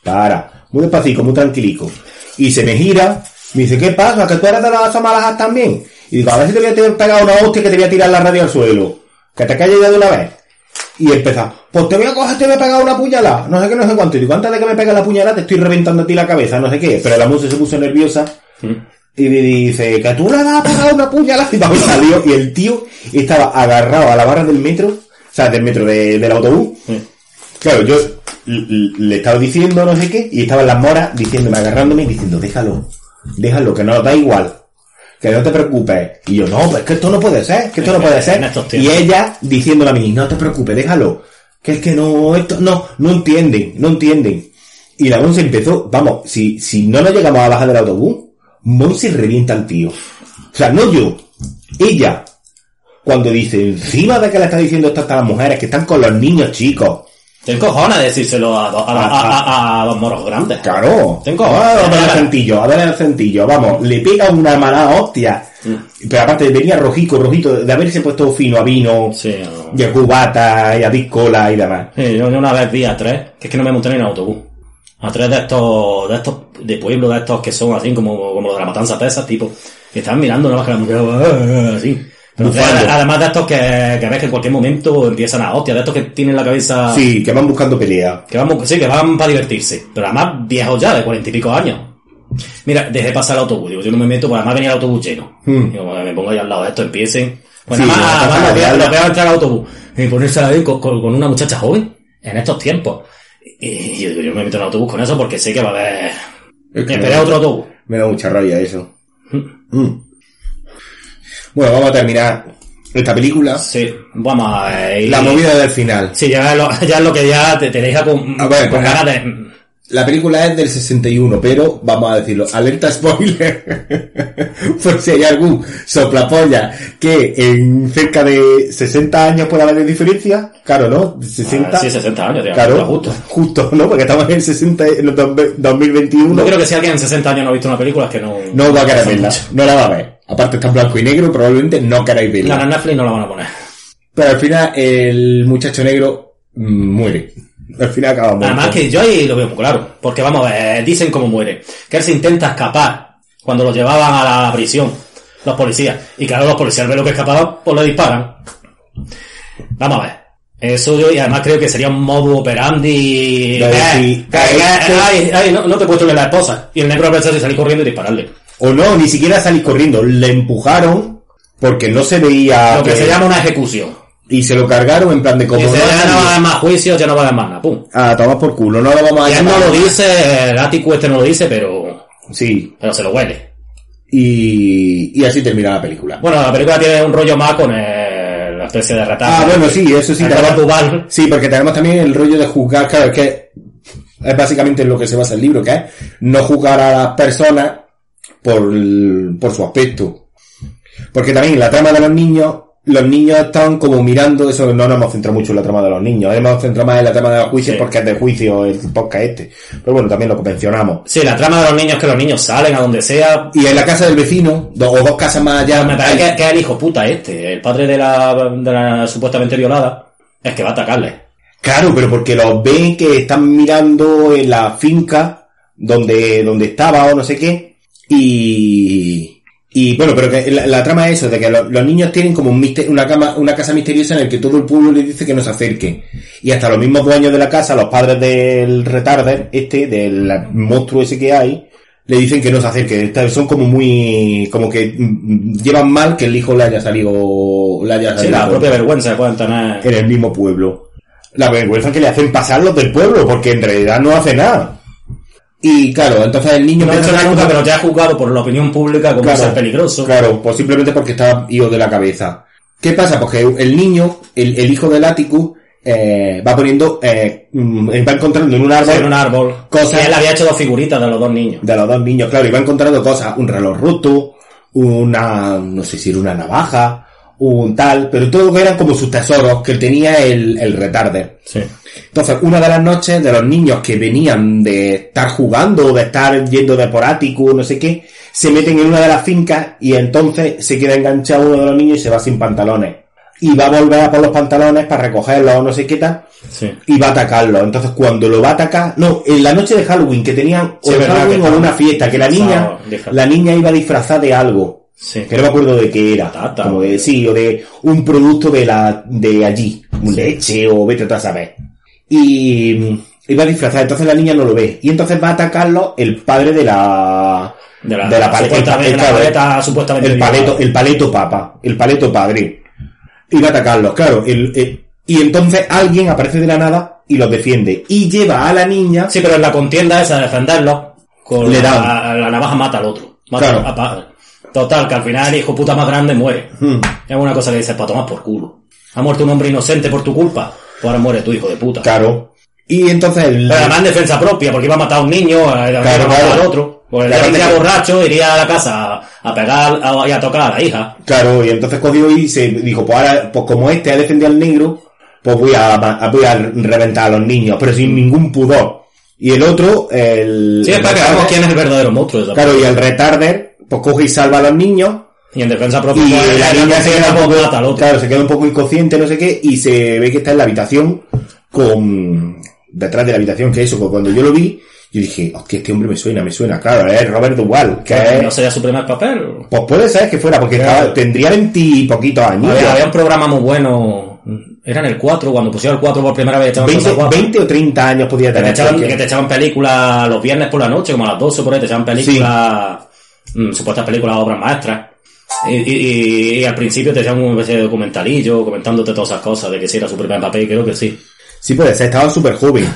para, muy despacito, muy tranquilico. Y se me gira, me dice, ¿qué pasa? ¿Que tú eres de las amalajas también? Y digo, a ver si te voy a pegar una hostia que te voy a tirar la radio al suelo. Que te calles ya de una vez. Y empieza, pues te voy a coger, te voy a pegar una puñalada, no sé qué, no sé cuánto. Y digo, antes de que me pegue la puñalada te estoy reventando a ti la cabeza, no sé qué. Pero la música se puso nerviosa y me dice, que tú le vas a pegar una puñalada. Y vamos, salió y el tío estaba agarrado a la barra del metro, o sea, del metro de- del autobús. Sí. Claro, yo le estaba diciendo no sé qué y estaban las moras diciéndome, agarrándome y diciendo, déjalo, déjalo, que no da igual. Que no te preocupes. Y yo, no, pues que esto no puede ser, que esto no puede ser. Y ella diciéndole a mí, no te preocupes, déjalo. Que es que no, esto, no, no entienden, no entienden. Y la Monse empezó, vamos, si, si no nos llegamos a bajar del autobús, Monse revienta al tío. O sea, no yo, ella. Cuando dice, encima de que le está diciendo esto a las mujeres que están con los niños chicos. Ten cojones de decírselo a, do- a, a, a- a dos moros grandes. Claro. Tengo- Ah, a ver el centillo, a ver el centillo, vamos, le pega una mala hostia. Pero aparte venía rojico, rojito, de haberse puesto fino a vino, Sí, no. y a cubata, y a piscola y demás. Sí, yo, una vez vi a tres, que es que no me monté en autobús. A tres de estos, de estos, de pueblo, de estos que son así como, como los de la matanza Texas, tipo, que están mirando nada más que la mujer, "Ah", así. Que- además de estos que, que ves que en cualquier momento empiezan a hostia, de estos que tienen la cabeza, Sí, que van buscando pelea. que van, sí, que van para divertirse, pero además viejos ya, de cuarenta y pico años. Mira, dejé pasar el autobús, digo, yo no me meto, pues además venía el autobús lleno. Hmm. Digo, me pongo ahí al lado de esto, empiecen. Pues Sí, nada más, lo veo- veo entrar al autobús y ponerse ahí con, con- con una muchacha joven, en estos tiempos. Y yo digo, yo me meto en el autobús con eso porque sé que va a haber... Es que Esperé me- otro autobús. Me da mucha rabia eso. Mm. Bueno, vamos a terminar esta película. Sí, vamos a ir... La movida del final. Sí, ya es lo, ya es lo que ya te, te deja con, A ver, con pues, ganas de... La película es del 61, pero vamos a decirlo, alerta spoiler, por si hay algún soplapolla que en cerca de 60 años pueda haber diferencia, claro, ¿no? 60, Ah, sí, 60 años, tío, claro, justo. justo, ¿no? Porque estamos en el 60, en el dos- 2021, Yo creo que si alguien en 60 años no ha visto una película es que no... no va a querer verla, no la va a ver. Aparte está en blanco y negro, probablemente no queráis verla. La Netflix no la van a poner. Pero al final el muchacho negro muere. Al final acaba muerto. Además que yo ahí lo veo muy claro. Porque vamos a ver, dicen cómo muere. Que él se intenta escapar cuando lo llevaban a la prisión. Los policías. Y claro, los policías ven lo que escapaban, pues le disparan. Vamos a ver. Eso yo, y además creo que sería un modo operandi. Eh, que- este- ay, ay, no, no te puesto en la esposa. Y el negro a veces salir corriendo y dispararle. O no, ni siquiera salís corriendo. Le empujaron porque no se veía. Lo que que- se llama una ejecución. Y se lo cargaron en plan de como. Dice, no ya no va a haber más juicios, ya no va a haber más nada. Pum. A tomar por culo, no lo vamos a Y él no lo dice, el ático este no lo dice, pero, Sí. pero se lo huele. Y, y así termina la película. Bueno, la película tiene un rollo más con el- la especie de retrato. Ah, bueno, sí, eso sí. Tenemos-. Sí, porque tenemos también el rollo de juzgar, claro, es que es básicamente en lo que se basa el libro, que es no juzgar a las personas por, el- por su aspecto. Porque también la trama de los niños, los niños están como mirando, eso no nos hemos centrado mucho en la trama de los niños, hemos centrado más en la trama de los juicios Sí. porque es de juicio el podcast este. Pero bueno, también lo mencionamos. Sí, la trama de los niños es que los niños salen a donde sea. Y en la casa del vecino, do- o dos casas más allá, Me parece hay- que, que es el hijo puta este, el padre de la, de la supuestamente violada, es que va a atacarle. Claro, pero porque los ven que están mirando en la finca donde, donde estaba o no sé qué. Y, y bueno, pero que la, la trama es eso, de que lo- los, niños tienen como un mister- una, cama, una casa misteriosa en el que todo el pueblo les dice que no se acerquen. Y hasta los mismos dueños de la casa, los padres del retarder, este, del monstruo ese que hay, le dicen que no se acerque. Son como muy, como que mm, llevan mal que el hijo le haya salido, le haya Sí, salido la propia vergüenza tener. en el mismo pueblo. La vergüenza que le hacen pasar los del pueblo, porque en realidad no hace nada. Y claro, entonces el niño No pero ya ha juzgado por la opinión pública como Claro, ser peligroso. Claro, pues simplemente porque está ido de la cabeza. ¿Qué pasa? Pues que el niño, el, el hijo del Atticus, eh, va poniendo, eh, mm, va encontrando en un árbol en un árbol. Cosas- Y él había hecho dos figuritas de los dos niños. de los dos niños, claro, y va encontrando cosas, un reloj roto, una, no sé si era una navaja, un tal, pero todo eran como sus tesoros que tenía el, el retarder. Sí. Entonces, una de las noches de los niños que venían de estar jugando, de estar yendo de por ático, no sé qué, se meten en una de las fincas y entonces se queda enganchado uno de los niños y se va sin pantalones. Y va a volver a por los pantalones para recogerlos o no sé qué tal, Sí. y va a atacarlo. Entonces, cuando lo va a atacar, no, en la noche de Halloween que tenían, Sí, o de Halloween que o una fiesta, que la niña, la niña iba disfrazada de algo. Sí. Que no me acuerdo de qué era. Como de, sí, o de un producto de la, de allí. Leche o vete tú a saber. Y, mm, iba disfrazada, entonces la niña no lo ve. Y entonces va a atacarlo el padre de la, De la, de la paleta, supuestamente, el- la claro, paleta supuestamente el violada. paleto, el paleto papa, el paleto padre. Iba a atacarlos, claro. el- el- y entonces alguien aparece de la nada y los defiende. Y lleva a la niña, Sí, pero en la contienda esa de defenderlo, con Le dan. la, la navaja mata al otro. Mata Claro. a padre. Total, que al final el hijo puta más grande muere. Hmm. Es una cosa que dices, para tomar por culo. Ha muerto un hombre inocente por tu culpa. Pues ahora muere tu hijo de puta. claro. Y entonces el, Pero además en defensa propia, porque iba a matar a un niño, eh, iba a matar claro. al otro. Pues el Claro, día que- borracho iría a la casa a, a pegar a- y a tocar a la hija. Claro, y entonces cogió y se dijo, pues ahora, pues como este ha defendido al negro, pues voy a, voy a reventar a los niños, pero sin ningún pudor. Y el otro, el... Sí, es el para que veamos quién es el verdadero monstruo de esa Claro, y el retarder, pues coge y salva a los niños, Y en defensa propia, y pues, la niña se queda un poco, otro. claro, se queda un poco inconsciente, no sé qué, y se ve que está en la habitación con, detrás de la habitación, que eso, pues cuando yo lo vi, yo dije, hostia, este hombre me suena, me suena, claro, es Robert Duvall, que es, No sería su primer papel. pues puede ser que fuera, porque Claro. estaba- tendría veintipoquitos años. Había, había un programa muy bueno, era en el 4, cuando pusieron el 4 por primera vez echaban 20, cosas guapas. 20 o 30 años podía Que te, tener. echaban, que te echaban películas los viernes por la noche, como a las 12 por ahí, te echaban películas, supuestas películas, obras maestras. Y, y- y- al principio te echaban un especie de documentalillo, comentándote todas esas cosas, de que si era su primer papel, creo que sí. Sí puede ser, estaba súper joven.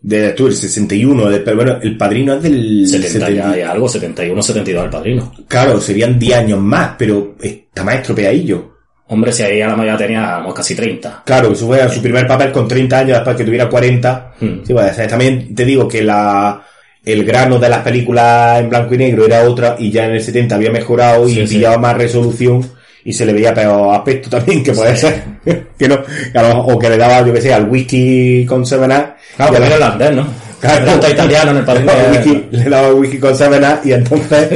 De tú, el 61, de- pero bueno, el padrino es del 70 ya 70. y algo, 71, 72 el padrino. Claro, serían 10 años más, pero está más estropeadillo. Hombre, si ahí a la mayoría teníamos casi 30. Claro, eso fue su primer papel con 30 años, después que tuviera 40. Hmm. Sí, pues, también te digo que la, el grano de las películas en blanco y negro era otra y ya en el 70 había mejorado y Sí, sí. pillaba más resolución y se le veía peor aspecto también, que puede ser. que no, que o que le daba, yo que sé, al whisky con Seven Up. Claro, la- era irlandés, ¿no? Claro. Todo italiano en el padrino. Le daba whisky, con Seven Up y entonces,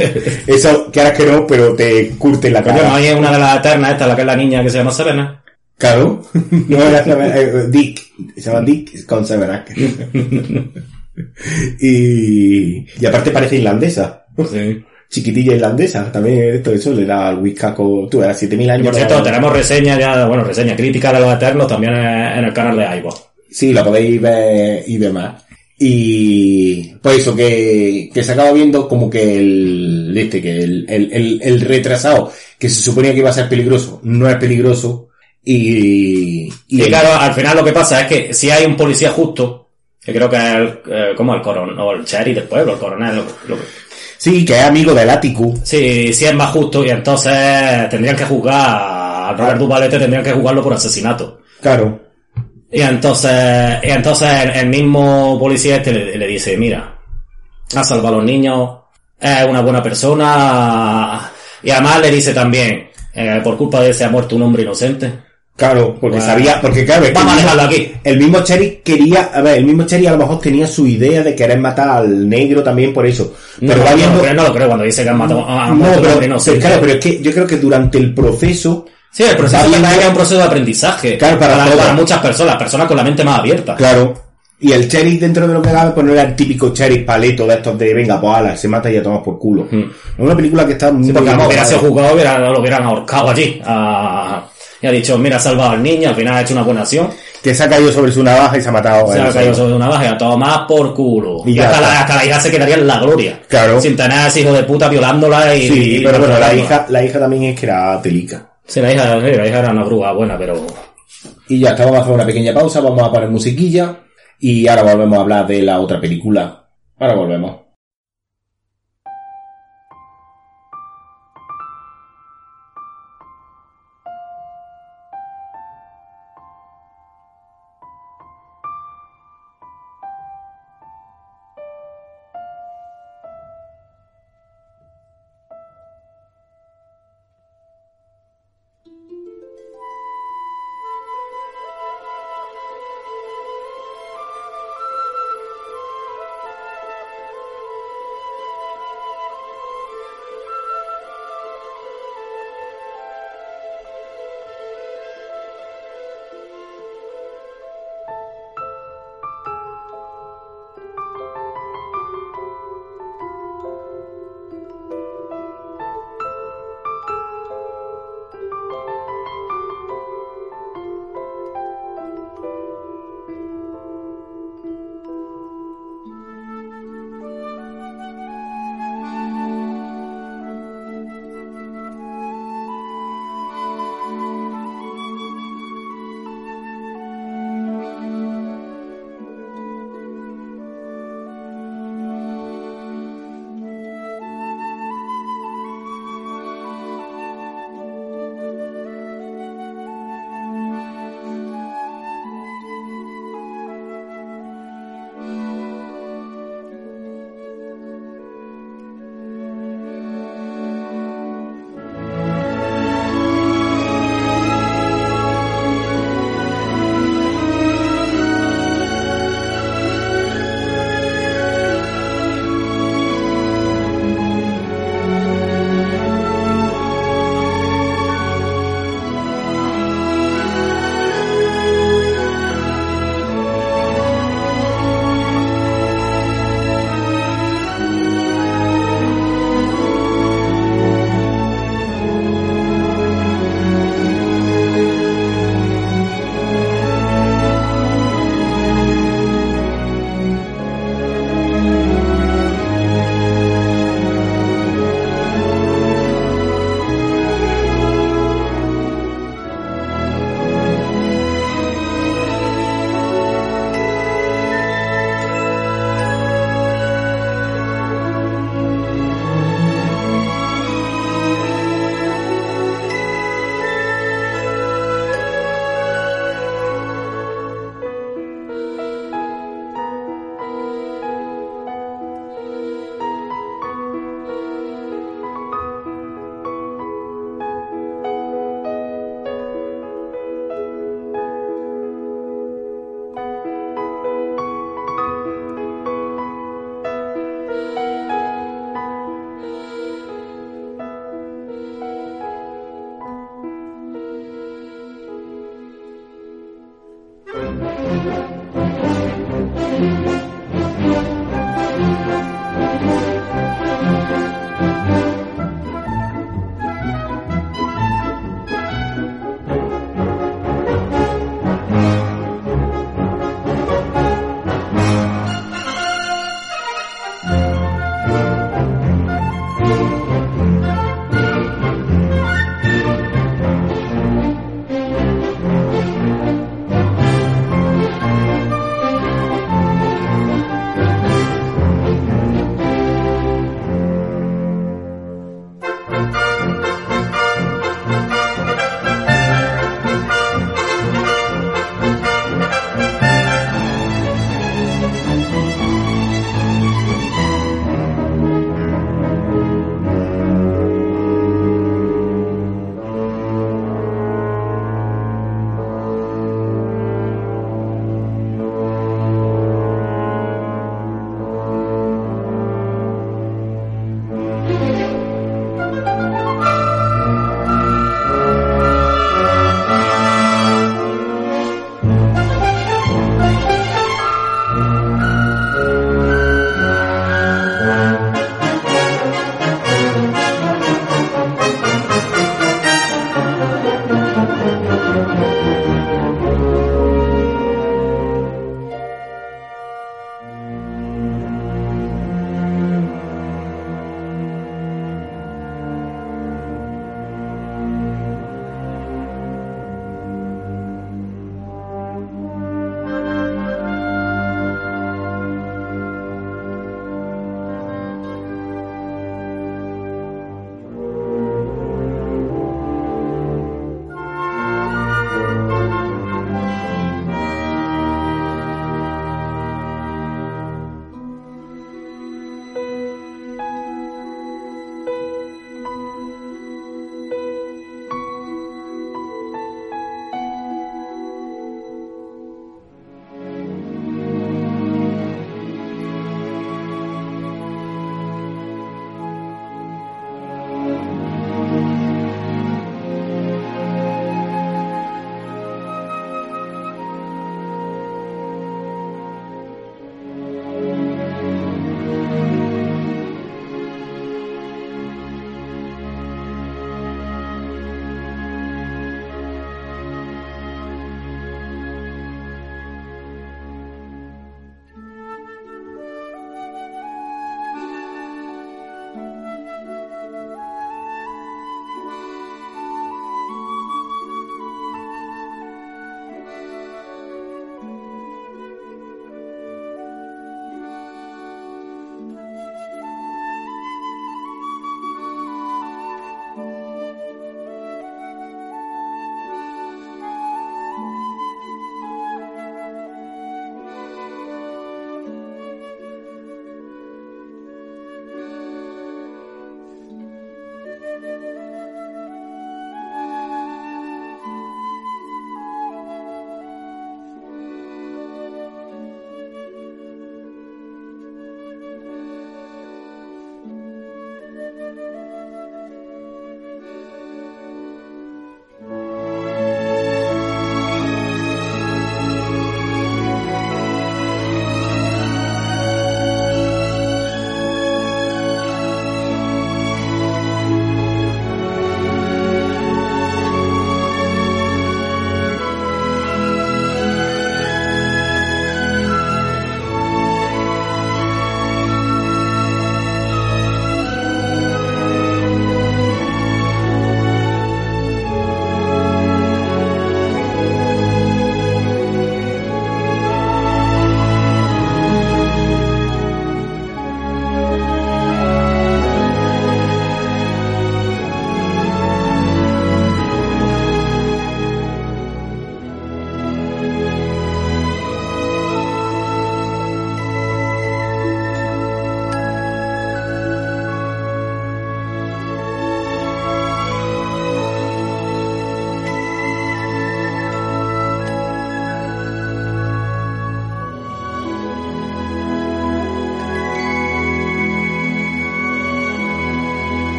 eso, quieras que no, pero te curte en la Coño, no cara. hay una de las eternas, esta, la que es la niña que se llama Serena. Claro. No era eh, Dick. Se llama Dick con Seven Up. Y, y aparte parece irlandesa. Sí. Chiquitilla irlandesa. También esto, eso le da al Whiscaco, tú, a 7000 Y años. por cierto, tenemos reseña ya, bueno, reseña crítica de los Eternos también en el canal de iVoox. Sí, lo podéis ver y demás. Y pues eso, que, que se acaba viendo como que el, este, que el, el, el, el retrasado, que se suponía que iba a ser peligroso, no es peligroso. Y, Y, claro, al final lo que pasa es que si hay un policía justo, que creo que es el, eh, como el coronel, o el sheriff del pueblo, el coronel, lo, lo- sí, que es amigo del Ático. sí, sí es más justo y entonces tendrían que juzgar a Robert Duvalete, tendrían que juzgarlo por asesinato. Claro. Y entonces, y entonces el, mismo policía este le, le dice, mira, ha salvado a los niños, es una buena persona, y además le dice también, eh, por culpa de ese ha muerto un hombre inocente. Claro, porque Bueno. sabía, porque claro, es que Vamos el mismo- aquí. El mismo Cherry quería, a ver, el mismo Cherry a lo mejor tenía su idea de querer matar al negro también por eso. No, Pero no, va no, viendo, creo, no lo creo cuando dice que han matado a, no, un pero, hombre inocente. pero claro, pero es que yo creo que durante el proceso, Sí, el proceso también es un proceso de aprendizaje. Claro, para muchas personas, personas con la mente más abierta. claro, y el Cherry dentro de lo que cabe, pues no era el típico Cherry paleto de estos de venga, pues ala, se mata y ya tomas por culo. Mm. Es una película que está muy Sí, porque hubiera sido hubiera, lo hubieran ahorcado allí. a- y ha dicho, mira, ha salvado al niño, al final ha hecho una buena acción. que se ha caído sobre su navaja y se ha matado. Se ha caído sobre una baja y a tomar por culo. Y Y, ya hasta, la, hasta la hija se quedaría en la gloria. Claro. Sin tener a ese hijo de puta violándola y... Sí, y pero bueno, la hija, la hija también es que era telica. Sí, la hija, la hija era una bruja buena, pero... Y ya está, vamos a hacer una pequeña pausa, vamos a poner musiquilla y ahora volvemos a hablar de la otra película. Ahora volvemos.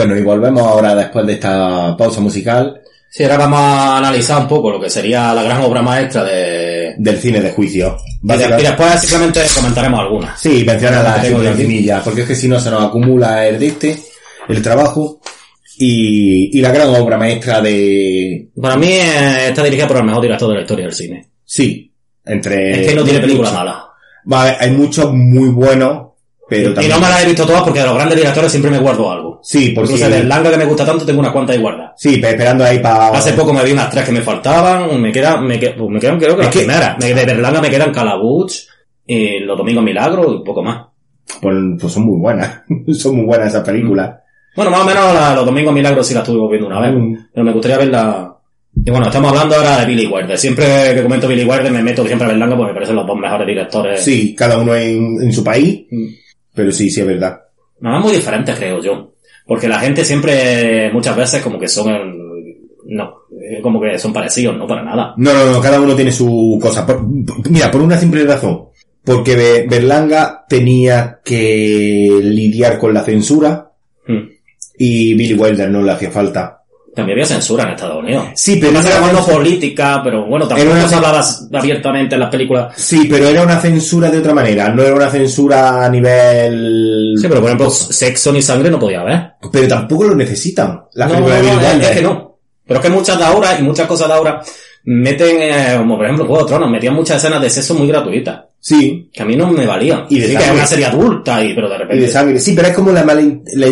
Bueno, y volvemos ahora después de esta pausa musical Sí, ahora vamos a analizar un poco lo que sería la gran obra maestra de... del cine de juicio. Y, después simplemente comentaremos algunas. Sí, menciona la Lo que tengo yo aquí. encimilla, porque es que si no se nos acumula el de este, el trabajo, y, y la gran obra maestra de... Para mí eh, está dirigida por el mejor director de la historia del cine. Sí, entre... es que no tiene película mala. Vale, hay muchos muy buenos, pero Y no me las he visto todas porque de los grandes directores siempre me guardo algo. Sí, porque... Incluso del Langa que me gusta tanto tengo unas cuantas ahí guardadas. Sí, pe- esperando ahí para... Hace poco me vi unas tres que me faltaban, me quedan, me, que- pues me quedan creo que Es las que- primeras. Me- De Berlanga me quedan Calabuch, y Los Domingos Milagros y poco más. Pues, pues son muy buenas, son muy buenas esas películas. Bueno, más o menos la- Los Domingos Milagros sí la estuve viendo una vez, Mm. pero me gustaría verla... Y bueno, estamos hablando ahora de Billy Wilder. Siempre que comento Billy Wilder me meto siempre a Berlanga porque me parecen los dos mejores directores. Sí, cada uno en, en su país, Mm. Pero sí, sí es verdad. Nada muy diferentes, creo yo. Porque la gente siempre, muchas veces, como que son, no, eh, como que son parecidos, no para nada. No, no, no, cada uno tiene su cosa. Por- por- mira, por una simple razón. Porque Be- Berlanga tenía que lidiar con la censura Hmm. y Billy Wilder no le hacía falta. También había censura en Estados Unidos. Sí, pero No era una, política, pero bueno, tampoco una- se hablaba abiertamente en las películas. sí, pero era una censura de otra manera. No era una censura a nivel... Sí, pero por ejemplo, sexo ni sangre no podía haber. Pero tampoco lo necesitan. La no, película de no, no, es que no. Pero es que muchas de ahora y muchas cosas de ahora meten, eh, como por ejemplo Juego de Tronos, metían muchas escenas de sexo muy gratuitas. Sí, Que a mí no me valían. Y de sí, que es una serie adulta, y, pero de y repente... de sangre. Sí, pero es como la, mal, la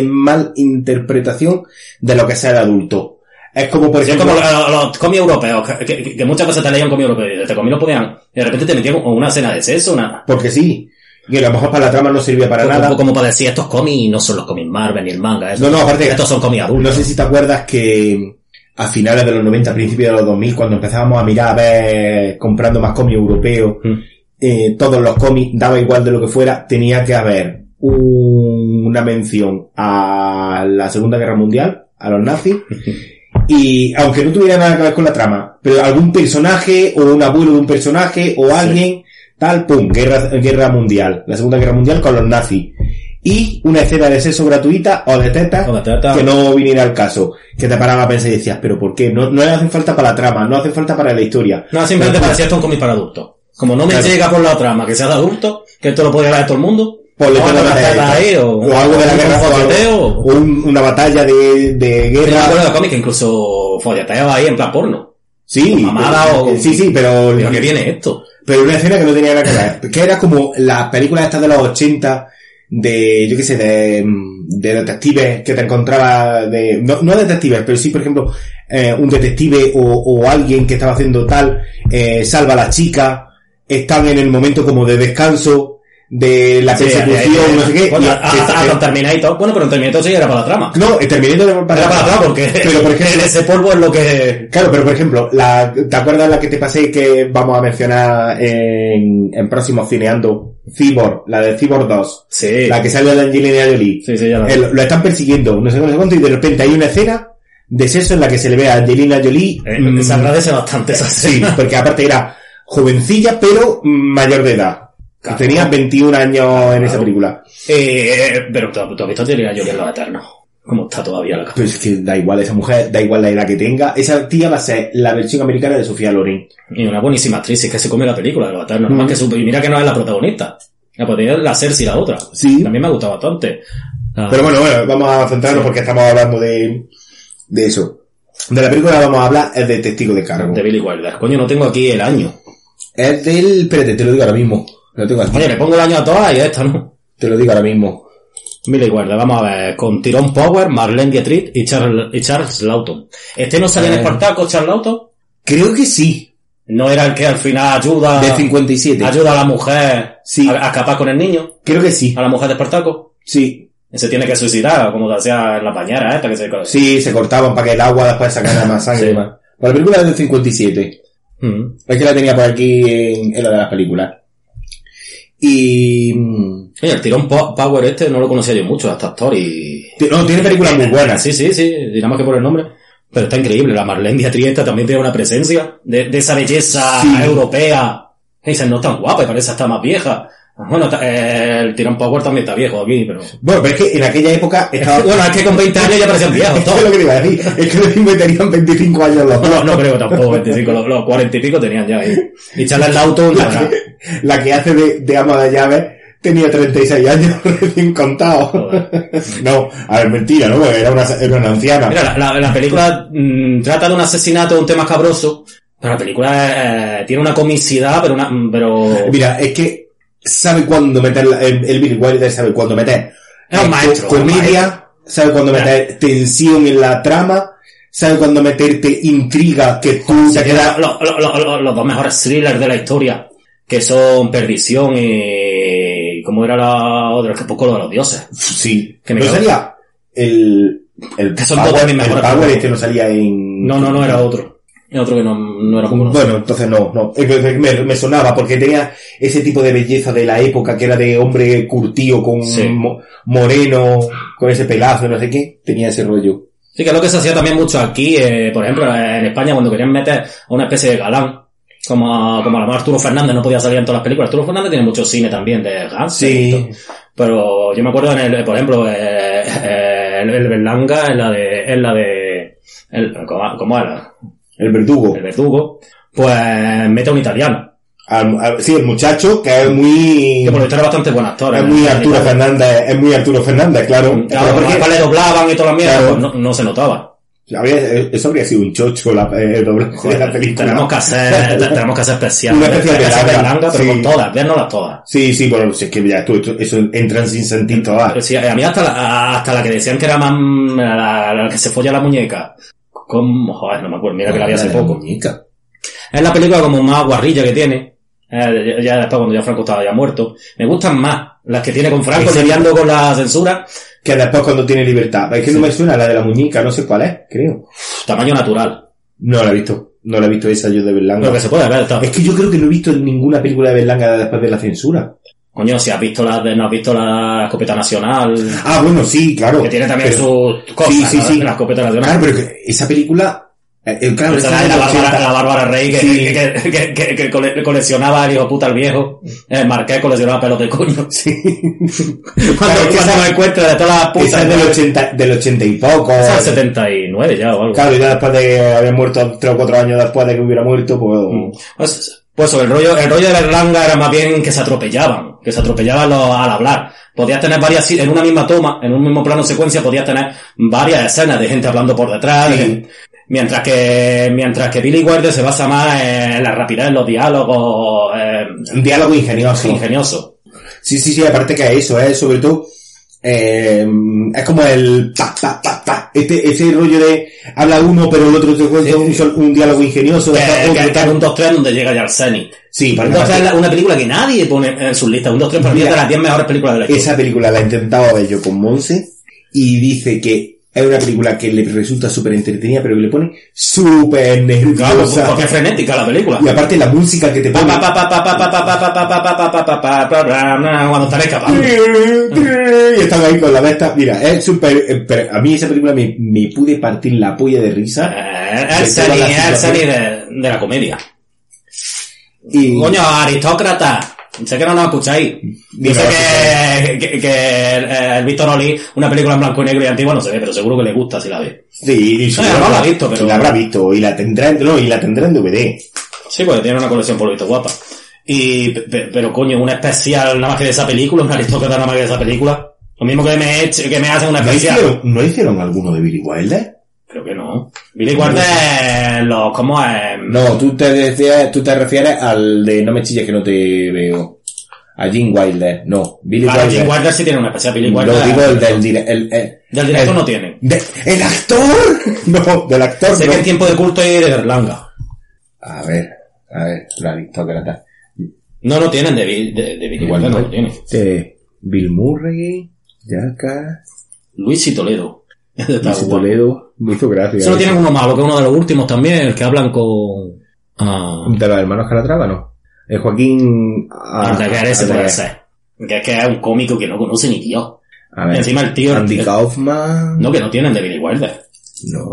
malinterpretación de lo que es ser adulto. Es como, por Sí, es ejemplo... como los, los cómics europeos, que, que- que muchas veces te leían cómics europeos y te cómics lo podían, y de repente te metían con una escena de sexo, una, Porque sí. Y a lo mejor para la trama no servía para como, nada. como para decir, estos cómics no son los cómics Marvel ni el manga, estos, No, no, aparte- estos son cómics No adultos. sé si te acuerdas que a finales de los 90, principios de los 2000, cuando empezábamos a mirar a ver, comprando más cómics europeos, Mm. Eh, todos los cómics, daba igual de lo que fuera, tenía que haber un- una mención a la Segunda Guerra Mundial, a los nazis, y aunque no tuviera nada que ver con la trama, pero algún personaje, o un abuelo de un personaje, o alguien, tal, pum, guerra, guerra mundial, la Segunda Guerra Mundial con los nazis. Y una escena de sexo gratuita o de tetas tetas. que no viniera al caso. Que te paraba a pensar y decías, pero ¿por qué? No, no le hacen falta para la trama, no hacen falta para la historia. No, simplemente parecía esto un cómic para adultos. Como no me Claro. llega por la trama que sea de adulto, que esto lo podía ver todo el mundo, que tetas hacer ahí, o, o algo de la guerra folleteo, o- o un- una batalla de, de Yo guerra. acuerdo de cómics que incluso folleteo ahí en plan porno. Sí, mamada pero- o- sí, sí, pero, Pero ¿qué viene esto? pero una escena que no tenía nada que ver. Que era como las películas estas de los 80 de, yo qué sé, de, de detectives que te encontraba de, no, no detectives, pero sí, por ejemplo, eh, un detective o, o alguien que estaba haciendo tal, eh, salva a la chica, están en el momento como de descanso, de la Sí, persecución, no sé qué. Bueno, y- a- a- a- con Terminator. Bueno, pero en Terminator sí era para la trama. no, el Terminator de- Era para la trama porque Pero, por ejemplo- ese polvo es lo que... Claro, pero por ejemplo, la, ¿te acuerdas la que te pasé que vamos a mencionar en, en próximo cineando? Cyborg, la de Cyborg 2. Sí. La que sale de Angelina Jolie. Sí, sí, ya la lo, lo están persiguiendo, no sé no sé cuánto, y de repente hay una escena de sexo en la que se le ve a Angelina Jolie. Eh, mm, se agradece bastante esa sí, escena. porque aparte era jovencilla, pero mayor de edad. Claro. Tenía 21 años en esa película. Eh, pero tú, tú has visto Angelina Jolie en Los Eternos. ¿Cómo está todavía la cosa? Pero es que da igual esa mujer, da igual la edad que tenga. Esa tía va a ser la versión americana de Sofía Loren. Y una buenísima actriz, es que se come la película de Los Eternos. Mm. Más que su, y mira que no es la protagonista. La podría la Cersei la otra. Sí. También me ha gustado bastante. Ah, Pero bueno, bueno, vamos a centrarnos porque estamos hablando de, de eso. De la película vamos a hablar es de Testigo de Cargo. de Billy Wilder. Coño, no tengo aquí el año. Es del, espérate, te lo digo ahora mismo. Lo tengo aquí. Oye, le pongo el año a todas y a esta, ¿no? Te lo digo ahora mismo. Billy Wilder, vamos a ver, con Tyrone Power, Marlene Dietrich y Charles, y Charles Lawton. ¿Este no salía en Eh. Espartaco, Charles Lawton? Creo que sí. ¿No era el que al final ayuda, De 57. ayuda a la mujer Sí. a, a escapar con el niño? Creo que sí. ¿A la mujer de Espartaco? Sí. Se tiene que suicidar, como hacía en la pañera esta que se... Sí, se cortaban para que el agua después sacara más sangre Sí. y más. Pues la película es del 57. Mm. Es que la tenía por aquí en, en la de las películas. Y... mm, Oye, el tirón Po- Power este no lo conocía yo mucho, hasta actor y... No, tiene películas muy buenas. Sí, sí, sí, dirá más que por el nombre. Pero está increíble, la Marlene Dietrich esta también tiene una presencia de, de esa belleza Sí. europea. Y dice, no es tan guapa, y parece hasta más vieja. Bueno, eh, el Tirón Power también está viejo aquí, pero... Bueno, pero es que en aquella época estaba... Bueno, es que con 20 años ya parecían viejos Esto es todos. lo que te iba a decir. Es que los mismos tenían 25 años los No, dos. no creo tampoco, 25, los, los 40 y pico tenían ya ahí. Y Charles Laughton, La bueno, que, la que hace de, de ama de llaves tenía 36 años recién contados. Joder. No, a ver, mentira, ¿no? Era una, era una anciana. Mira, la, la- la película mm, trata de un asesinato, un tema cabroso, pero la película eh, tiene una comicidad, pero una, mm, pero Mira, es que sabe cuándo meter, la- el, el Billy Wilder sabe cuándo meter Es un eh, maestro, comedia, sabe cuándo meter tensión en la trama, sabe cuándo meterte intriga que tú se te queda quedas... lo- lo- lo- lo- los dos mejores thrillers de la historia, que son Perdición y... ¿Cómo era la otra? Que poco lo de los dioses. Sí, Que me no salía el... el Que son dos de mis el mejores Power este no salía en... No, no, no, era otro. Era otro que no, no era conocido. Bueno, entonces no, no. Me, me sonaba porque tenía ese tipo de belleza de la época que era de hombre curtido con Sí. mo- moreno, con ese pelazo, no sé qué. Tenía ese rollo. Sí, que es lo que se hacía también mucho aquí, eh, por ejemplo, en España, cuando querían meter a una especie de galán, como, como a lo mejor Arturo Fernández no podía salir en todas las películas. Arturo Fernández tiene mucho cine también de y todo. Pero yo me acuerdo en el, por ejemplo, eh, eh, el, el Berlanga en la de, en la de, el, ¿cómo, cómo era? El verdugo. El verdugo, pues mete a un italiano, Al- al- sí, el muchacho que es muy... que por lo era bastante buen actor. Es en- muy Arturo. Fernández, es muy Arturo Fernández, claro. Claro, porque porque- le doblaban y toda la mierda, Claro. pues no, no se notaba. habría- eso habría sido un chocho la, el doblaje de la película. Tenemos que hacer, te- tenemos que hacer especial. Una especial Berlanga, pero sí. con todas, vernoslas todas. Sí, sí, bueno, si es que ya tú, tú- eso entran sin sentido todas. Sí, a mí hasta la, hasta la que decían que era más la- la que se folla la muñeca. Joder, no me acuerdo, mira que la vi hace poco. muñeca. Es la película como más guarrilla que tiene. Eh, ya después cuando ya Franco estaba ya muerto. Me gustan más las que tiene con Franco lidiando con la censura. Que después cuando tiene libertad. Es que no me suena la de la muñeca, no sé cuál es, creo. Tamaño natural. No la he visto. No la he visto esa yo de Berlanga. Pero que se puede ver. está- Es que yo creo que no he visto ninguna película de Berlanga después de la censura. Coño, si has visto la no has visto la escopeta nacional. Ah, bueno, sí, claro. que tiene también Pero- sus cosas. Sí, sí, sí. la escopeta nacional. Claro, pero esa película... eh, eh, claro, Esa esa la, es la, Bárbara, 80. la Bárbara Rey que, Sí. que, que, que- que cole- coleccionaba el hijo puta al viejo. El Marqués coleccionaba pelos de coño. Sí. Cuando, Claro, cuando me encuentra de todas las putas. Es del 80, del 80 y poco. Esa es 79 ya o algo. Claro, y ya después de haber muerto tres o cuatro años después de que hubiera muerto, pues... Pues, pues el rollo, el rollo de Berlanga era más bien que se atropellaban, que se atropellaban los- al hablar. Podías tener varias, en una misma toma, en un mismo plano secuencia, podías tener varias escenas de gente hablando por detrás, Sí. de- mientras que, mientras que Billy Wilder se basa más en la rapidez, en los diálogos, eh, Un diálogo ingenioso. ingenioso. Sí, sí, sí, aparte que eso, es sobre todo, eh, es como el pa, pa, pa, pa. Este, ese rollo de habla uno pero el otro te cuenta un, sol- un diálogo ingenioso. Que, que, otro que es un 2-3 donde llega ya al Zenith. Sí, Un porque 2-3 es una película que nadie pone en sus listas. Un 2-3 para mí es de las 10 mejores películas de la historia. esa película la he intentado ver yo con Monse y dice que es una película que le resulta súper entretenida, pero que le pone súper nerviosa. porque es frenética la película. Y aparte la música que te pone. Cuando están escapando. Y están ahí con la besta. Mira, es súper. A mí esa película me, pude partir la polla de risa. Es salir de, de la comedia. Coño, aristócrata. Sé que no nos escucháis. Sé que, que, que el, el Víctor Oli, una película en blanco y negro y antigua no se ve, pero seguro que le gusta si la ve. Sí, y Eh, no la ha visto, pero- La habrá visto, y la tendrá en, no, y la tendrá en DVD. Sí, porque tiene una colección por lo visto guapa. Y, pe- pe- pero coño, una especial nada más que de esa película, un aristócrata nada más que de esa película. Lo mismo que me, eche- que me hacen una ¿No especial. hicieron, ¿No hicieron alguno de Billy Wilder? Creo que no. Billy Wilder, los, ¿cómo es? No, tú te, decías, tú te refieres al de No me chilles que no te veo. A Jim Wilder. No, Billy Claro, Wilder. Jim Wilder sí tiene una especial. Billy Wilder. Lo digo el del dire- el, el, Del director el- no tiene. de- ¿El actor? No, del actor Sé no. que en tiempo de culto hay de Berlanga. A ver, a ver, la aristócrata. No, no tienen de, Bi- de, de Billy Wilder, no lo tiene. Este, Bill Murray, Jacka, Luis y Toledo. Luis. Toledo. Me hizo gracia. Solo tienen uno malo, que es uno de los últimos también, el que hablan con... Ah, De los hermanos Calatrava, ¿no? El Joaquín... ah, ese puede ver, ser. Que es que es un cómico que no conoce ni Dios. A ver. Encima el tío... Andy el- Kaufman. no, que no tienen de Billy Wilder. No.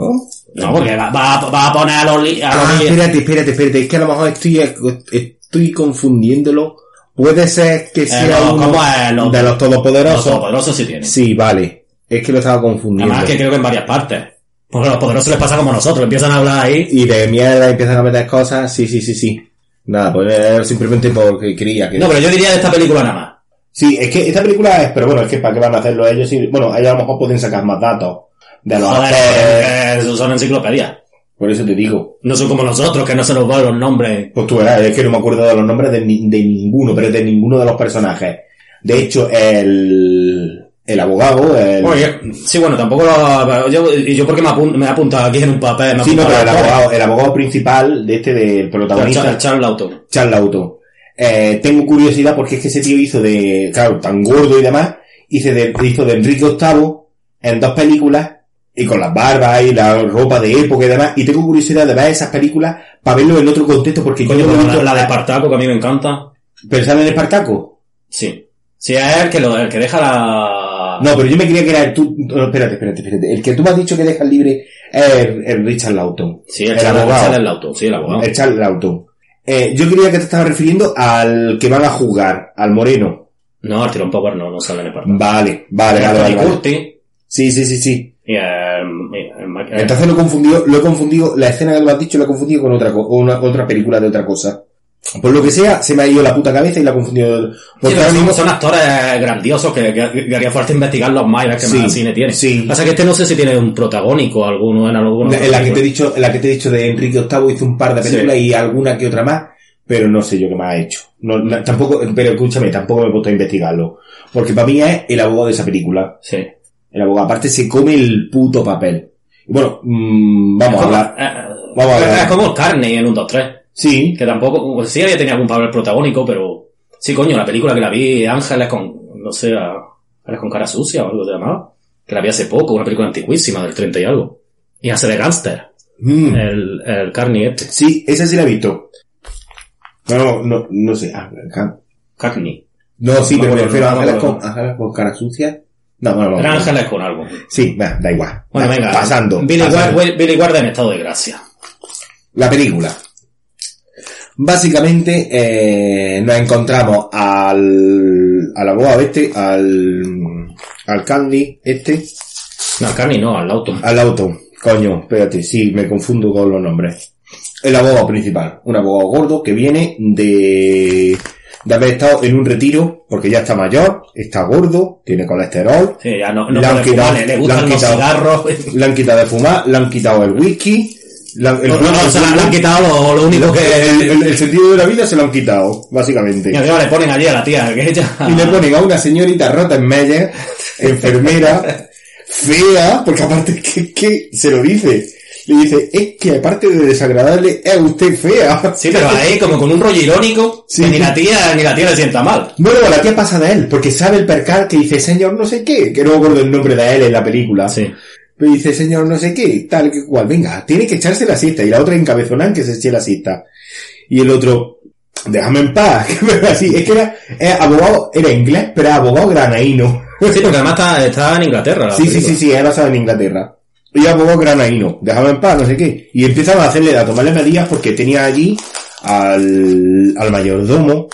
No, porque va, va, a- va a poner a los... A los Ah, espérate, espérate, espérate. Es que a lo mejor estoy, estoy confundiéndolo Puede ser que sea no, uno. Los- de los Los todopoderosos. todopoderosos sí tienen. Sí, vale. Es que lo estaba confundiendo. Además que creo que en varias partes. Porque a los poderosos les pasa como nosotros, empiezan a hablar ahí. Y de mierda empiezan a meter cosas. Sí, sí, sí, sí. Nada, pues simplemente porque quería que... No, pero yo diría de esta película nada más. Sí, es que esta película es... Pero bueno, es que para qué van a hacerlo ellos. Sí, bueno, ellos a lo mejor pueden sacar más datos de los Joder, actores. eh, son enciclopedias. Por eso te digo. No son como nosotros, que no se nos van los nombres. Pues tú verás, es que no me acuerdo de los nombres de, ni- de ninguno, pero de ninguno de los personajes. De hecho, el, el abogado, el, Oye, sí, bueno, tampoco lo... Yo, y yo porque me, apun- me he apuntado aquí en un papel, me sí, no, pero el abogado, el abogado principal de este, del protagonista, Charles Charles. Charles Lawton. Eh, tengo curiosidad porque es que ese tío hizo de, claro, tan gordo y demás, hizo de, hizo de Enrique VIII en dos películas, y con las barbas y la ropa de época y demás, y tengo curiosidad de ver esas películas para verlo en otro contexto, porque Coño, yo no pero la, la de Espartaco, que a mí me encanta. ¿Pensar en Espartaco? Sí. Sí, es el que, lo, el que deja la... No, pero yo me creía que era el tú, no, espérate, espérate, espérate, el que tú me has dicho que dejas libre es el, el Richard Lawton. Sí, el, el Charles, abogado. Charles Lawton, sí, el abogado. El Charles Lawton. Eh, yo creía que te estaba refiriendo al que van a jugar, al moreno. No, el Tirón Power no, no sale en Espartaco. Vale, vale, vale, vale. Vale. Curtis Sí, sí, sí, sí. y el... y el Mike- Entonces lo he confundido, lo he confundido, la escena que lo has dicho lo he confundido con otra, co- una, otra película de otra cosa. Por lo que sea, se me ha ido la puta cabeza y la he confundido. Sí, Porque pero ahora son, mismo- son actores grandiosos que, que, que haría falta investigarlos más y ver qué Sí, más cine tiene. sí. Pasa que este no sé si tiene un protagónico alguno en alguno. en la que te he dicho, en la que te he dicho de Enrique VIII hizo un par de películas y alguna que otra más, pero no sé yo qué más ha hecho. No, no, tampoco, pero escúchame, tampoco me he puesto a investigarlo. Porque para mí es el abogado de esa película. Sí. El abogado, aparte se come el puto papel. Bueno, mm, vamos a hablar. eh, Vamos a hablar. Es como el Carney en un 2 3 Sí, Que tampoco, sí había tenido algún papel protagónico, pero sí, coño, la película que la vi, Ángeles con, no sé, Ángeles con cara sucia o algo se llamaba, que la vi hace poco, una película antiquísima del 30 y algo. Y hace de gángster, Mm, el, el Carney este, sí, esa sí la he visto. No, no, no, no sé. ah, Carney. No, sí, pero me refiero a ángeles con, ángeles con cara sucia. No, bueno, no. Era no. Ángeles con algo. Sí, va, da igual. Bueno, Va, venga. Pasando. Billy, pasando. Billy Ward en estado de gracia. La película. Básicamente, eh, nos encontramos al, al abogado este, al, al Candy este, No, al Carney no, al Lawton. al auto. Coño, espérate, sí, me confundo con los nombres. El abogado principal, un abogado gordo que viene de, de haber estado en un retiro, porque ya está mayor, está gordo, tiene colesterol, Sí, ya no, no Le han quitado- fumar, le, le han los quitado- cigarros. le han quitado de fumar, le han quitado el whisky, el, No, no, no, se le han quitado lo, único que... el- el sentido de la vida se lo han quitado, básicamente. Y encima le ponen allí a la tía, que ella... Y le ponen a una señorita rota en Meyer, enfermera, fea, porque aparte que, que se lo dice. Le dice, es que aparte de desagradable, es usted fea. Sí, pero ahí como con un rollo irónico, Sí. que ni la tía, ni la tía le sienta mal. No, la tía pasa de él, porque sabe el percal que dice, señor no sé qué, que no me acuerdo el nombre de él en la película. Sí. Pero dice, señor no sé qué, tal que cual, venga, tiene que echarse la siesta. Y la otra encabezonan que se eche la siesta. Y el otro, déjame en paz. Así, es que era, era abogado, era inglés, pero era abogado granaíno. Sí, porque además está, está en Inglaterra. la Sí, sí, película. sí, sí, es basado en Inglaterra. Y abogado granaíno, déjame en paz, no sé qué. Y empiezan a hacerle, a tomarle medidas porque tenía allí al, al mayordomo,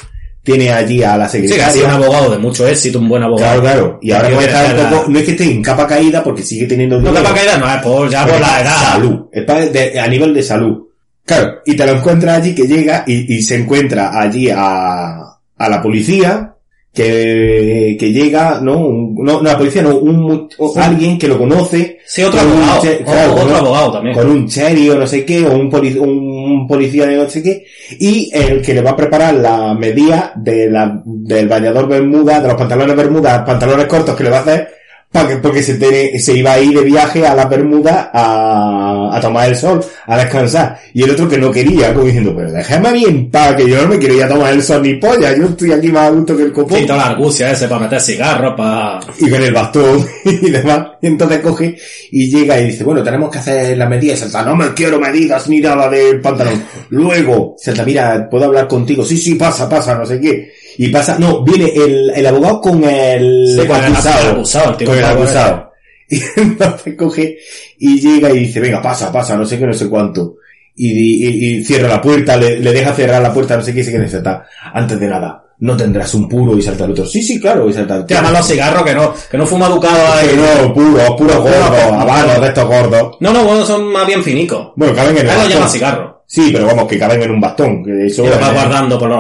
tiene allí a la Sí, que ha secretaria. sido un abogado de mucho éxito, un buen abogado. Claro, claro. Y ahora como está un poco, no es que esté en capa caída porque sigue teniendo No capa caída, no, es por, ya por la edad. Salud. Es para- de- a nivel de salud. Claro, y te lo encuentras allí que llega y, y se encuentra allí a, a la policía que, que llega, ¿no? Un- no, no, la policía no, un, o alguien que lo conoce. Sí, otro un abogado. O- claro, otro un- abogado también. Con un cherry o no sé qué, o un, poli- un policía de no sé qué, y el que le va a preparar la medida de la, del bañador bermuda, de los pantalones bermuda, pantalones cortos que le va a hacer, para que, porque se, tiene- se iba a ir de viaje a la bermuda a, a tomar el sol, a descansar. Y el otro que no quería, como diciendo, pero déjame a mí en paz, que yo no me quiero ir a tomar el sol ni polla, yo estoy aquí más a gusto que el copón toda la argucia ese para meter cigarros, para... y con el bastón y demás. Y entonces coge y llega y dice, bueno, tenemos que hacer las medidas. Y Salta, no me quiero medidas ni nada del pantalón. Luego, Salta, mira, ¿puedo hablar contigo? Sí, sí, pasa, pasa, no sé qué. Y pasa, no, viene el, el abogado con el, Sí, con el acusado. con el que- acusado. Y entonces coge y llega y dice, venga, pasa, pasa, no sé qué, no sé cuánto. Y, y- y cierra la puerta, le, le deja cerrar la puerta, no sé qué, se queda Salta. Antes de nada, no tendrás un puro y salta el otro. Sí, sí, claro, y salta el Te llaman los cigarros que no, que no fuma educado ahí. Pero no, Puros, gordos, puros. habanos de estos gordos. No, no, bueno, son más bien finicos. Bueno, caben en el Él lo bastón. llama cigarro. Sí, pero vamos, que caben en un bastón, que eso Y lo va eh, guardando por los...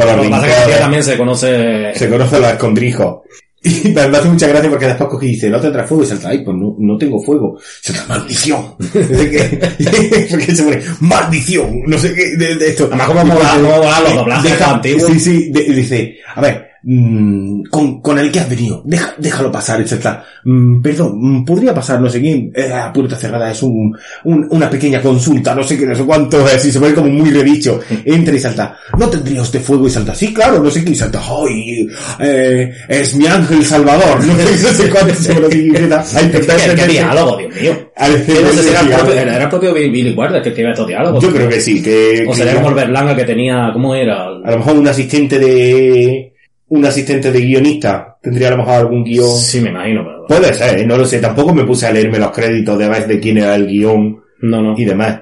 por los lo que pasa que también se conoce... se conoce los escondrijos. Y me hace mucha gracia porque después cogí y dice, no tendrás fuego y salta, ay, pues no, no tengo fuego. Salta, maldición. Porque se pone, maldición. No sé qué, de, de esto. Además, cómo mola- molan los doblajes. Sí, sí, de- dice, a ver, mm, con, con el que has venido, deja, déjalo pasar, etc. Mm, perdón, mm, podría pasar, no sé quién, eh, a puerta cerrada, es un, un- una pequeña consulta, no sé qué, no sé cuánto, así se pone como muy redicho. Entra y salta, no tendría usted fuego y salta, sí, claro, no sé qué, y salta, ay, eh, es mi ángel salvador, no sé, cuánto se y ay, ¿Qué, qué diálogo, Dios mío? Era propio, Billy Wilder que escribía estos diálogos. Yo creo que sí, que... O sería como el Berlanga que tenía... ¿Cómo era? A lo mejor un asistente de, un asistente de guionista tendría a lo mejor algún guion. Sí, me imagino, pero... Puede ser, ¿eh? no lo sé. Tampoco me puse a leerme los créditos de ver de quién era el guion No, no. y demás.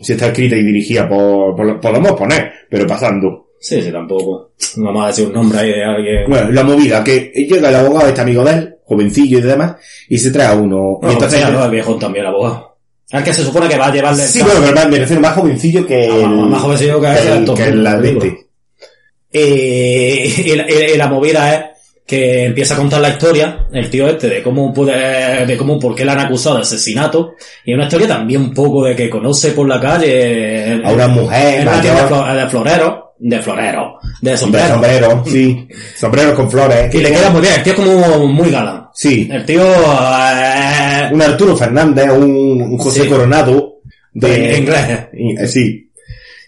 Si está escrita y dirigida por, por- podemos poner, pero pasando. Sí, sí, tampoco. No vamos a decir un nombre ahí de alguien... Bueno, la movida, que llega el abogado, este amigo de él, jovencillo y demás, y se trae a uno. y No, entonces, entonces, no, el viejo también, abogado. El que se supone que va a llevarle el sí, bueno, pero me refiero más jovencillo que Ah, el, más- más jovencillo que el, entonces, que el te Eh, y, la, y la movida es que empieza a contar la historia, el tío este, de cómo puede, de cómo, por qué le han acusado de asesinato, y una historia también un poco de que conoce por la calle, en- A una mujer mayor, de florero, de florero, de de sombrero. sombrero, sí, sombrero con flores. Y le queda muy bien, el tío es como muy galán. Sí, El tío, eh, un Arturo Fernández, un, un José Sí. Coronado, de en inglés. eh, sí.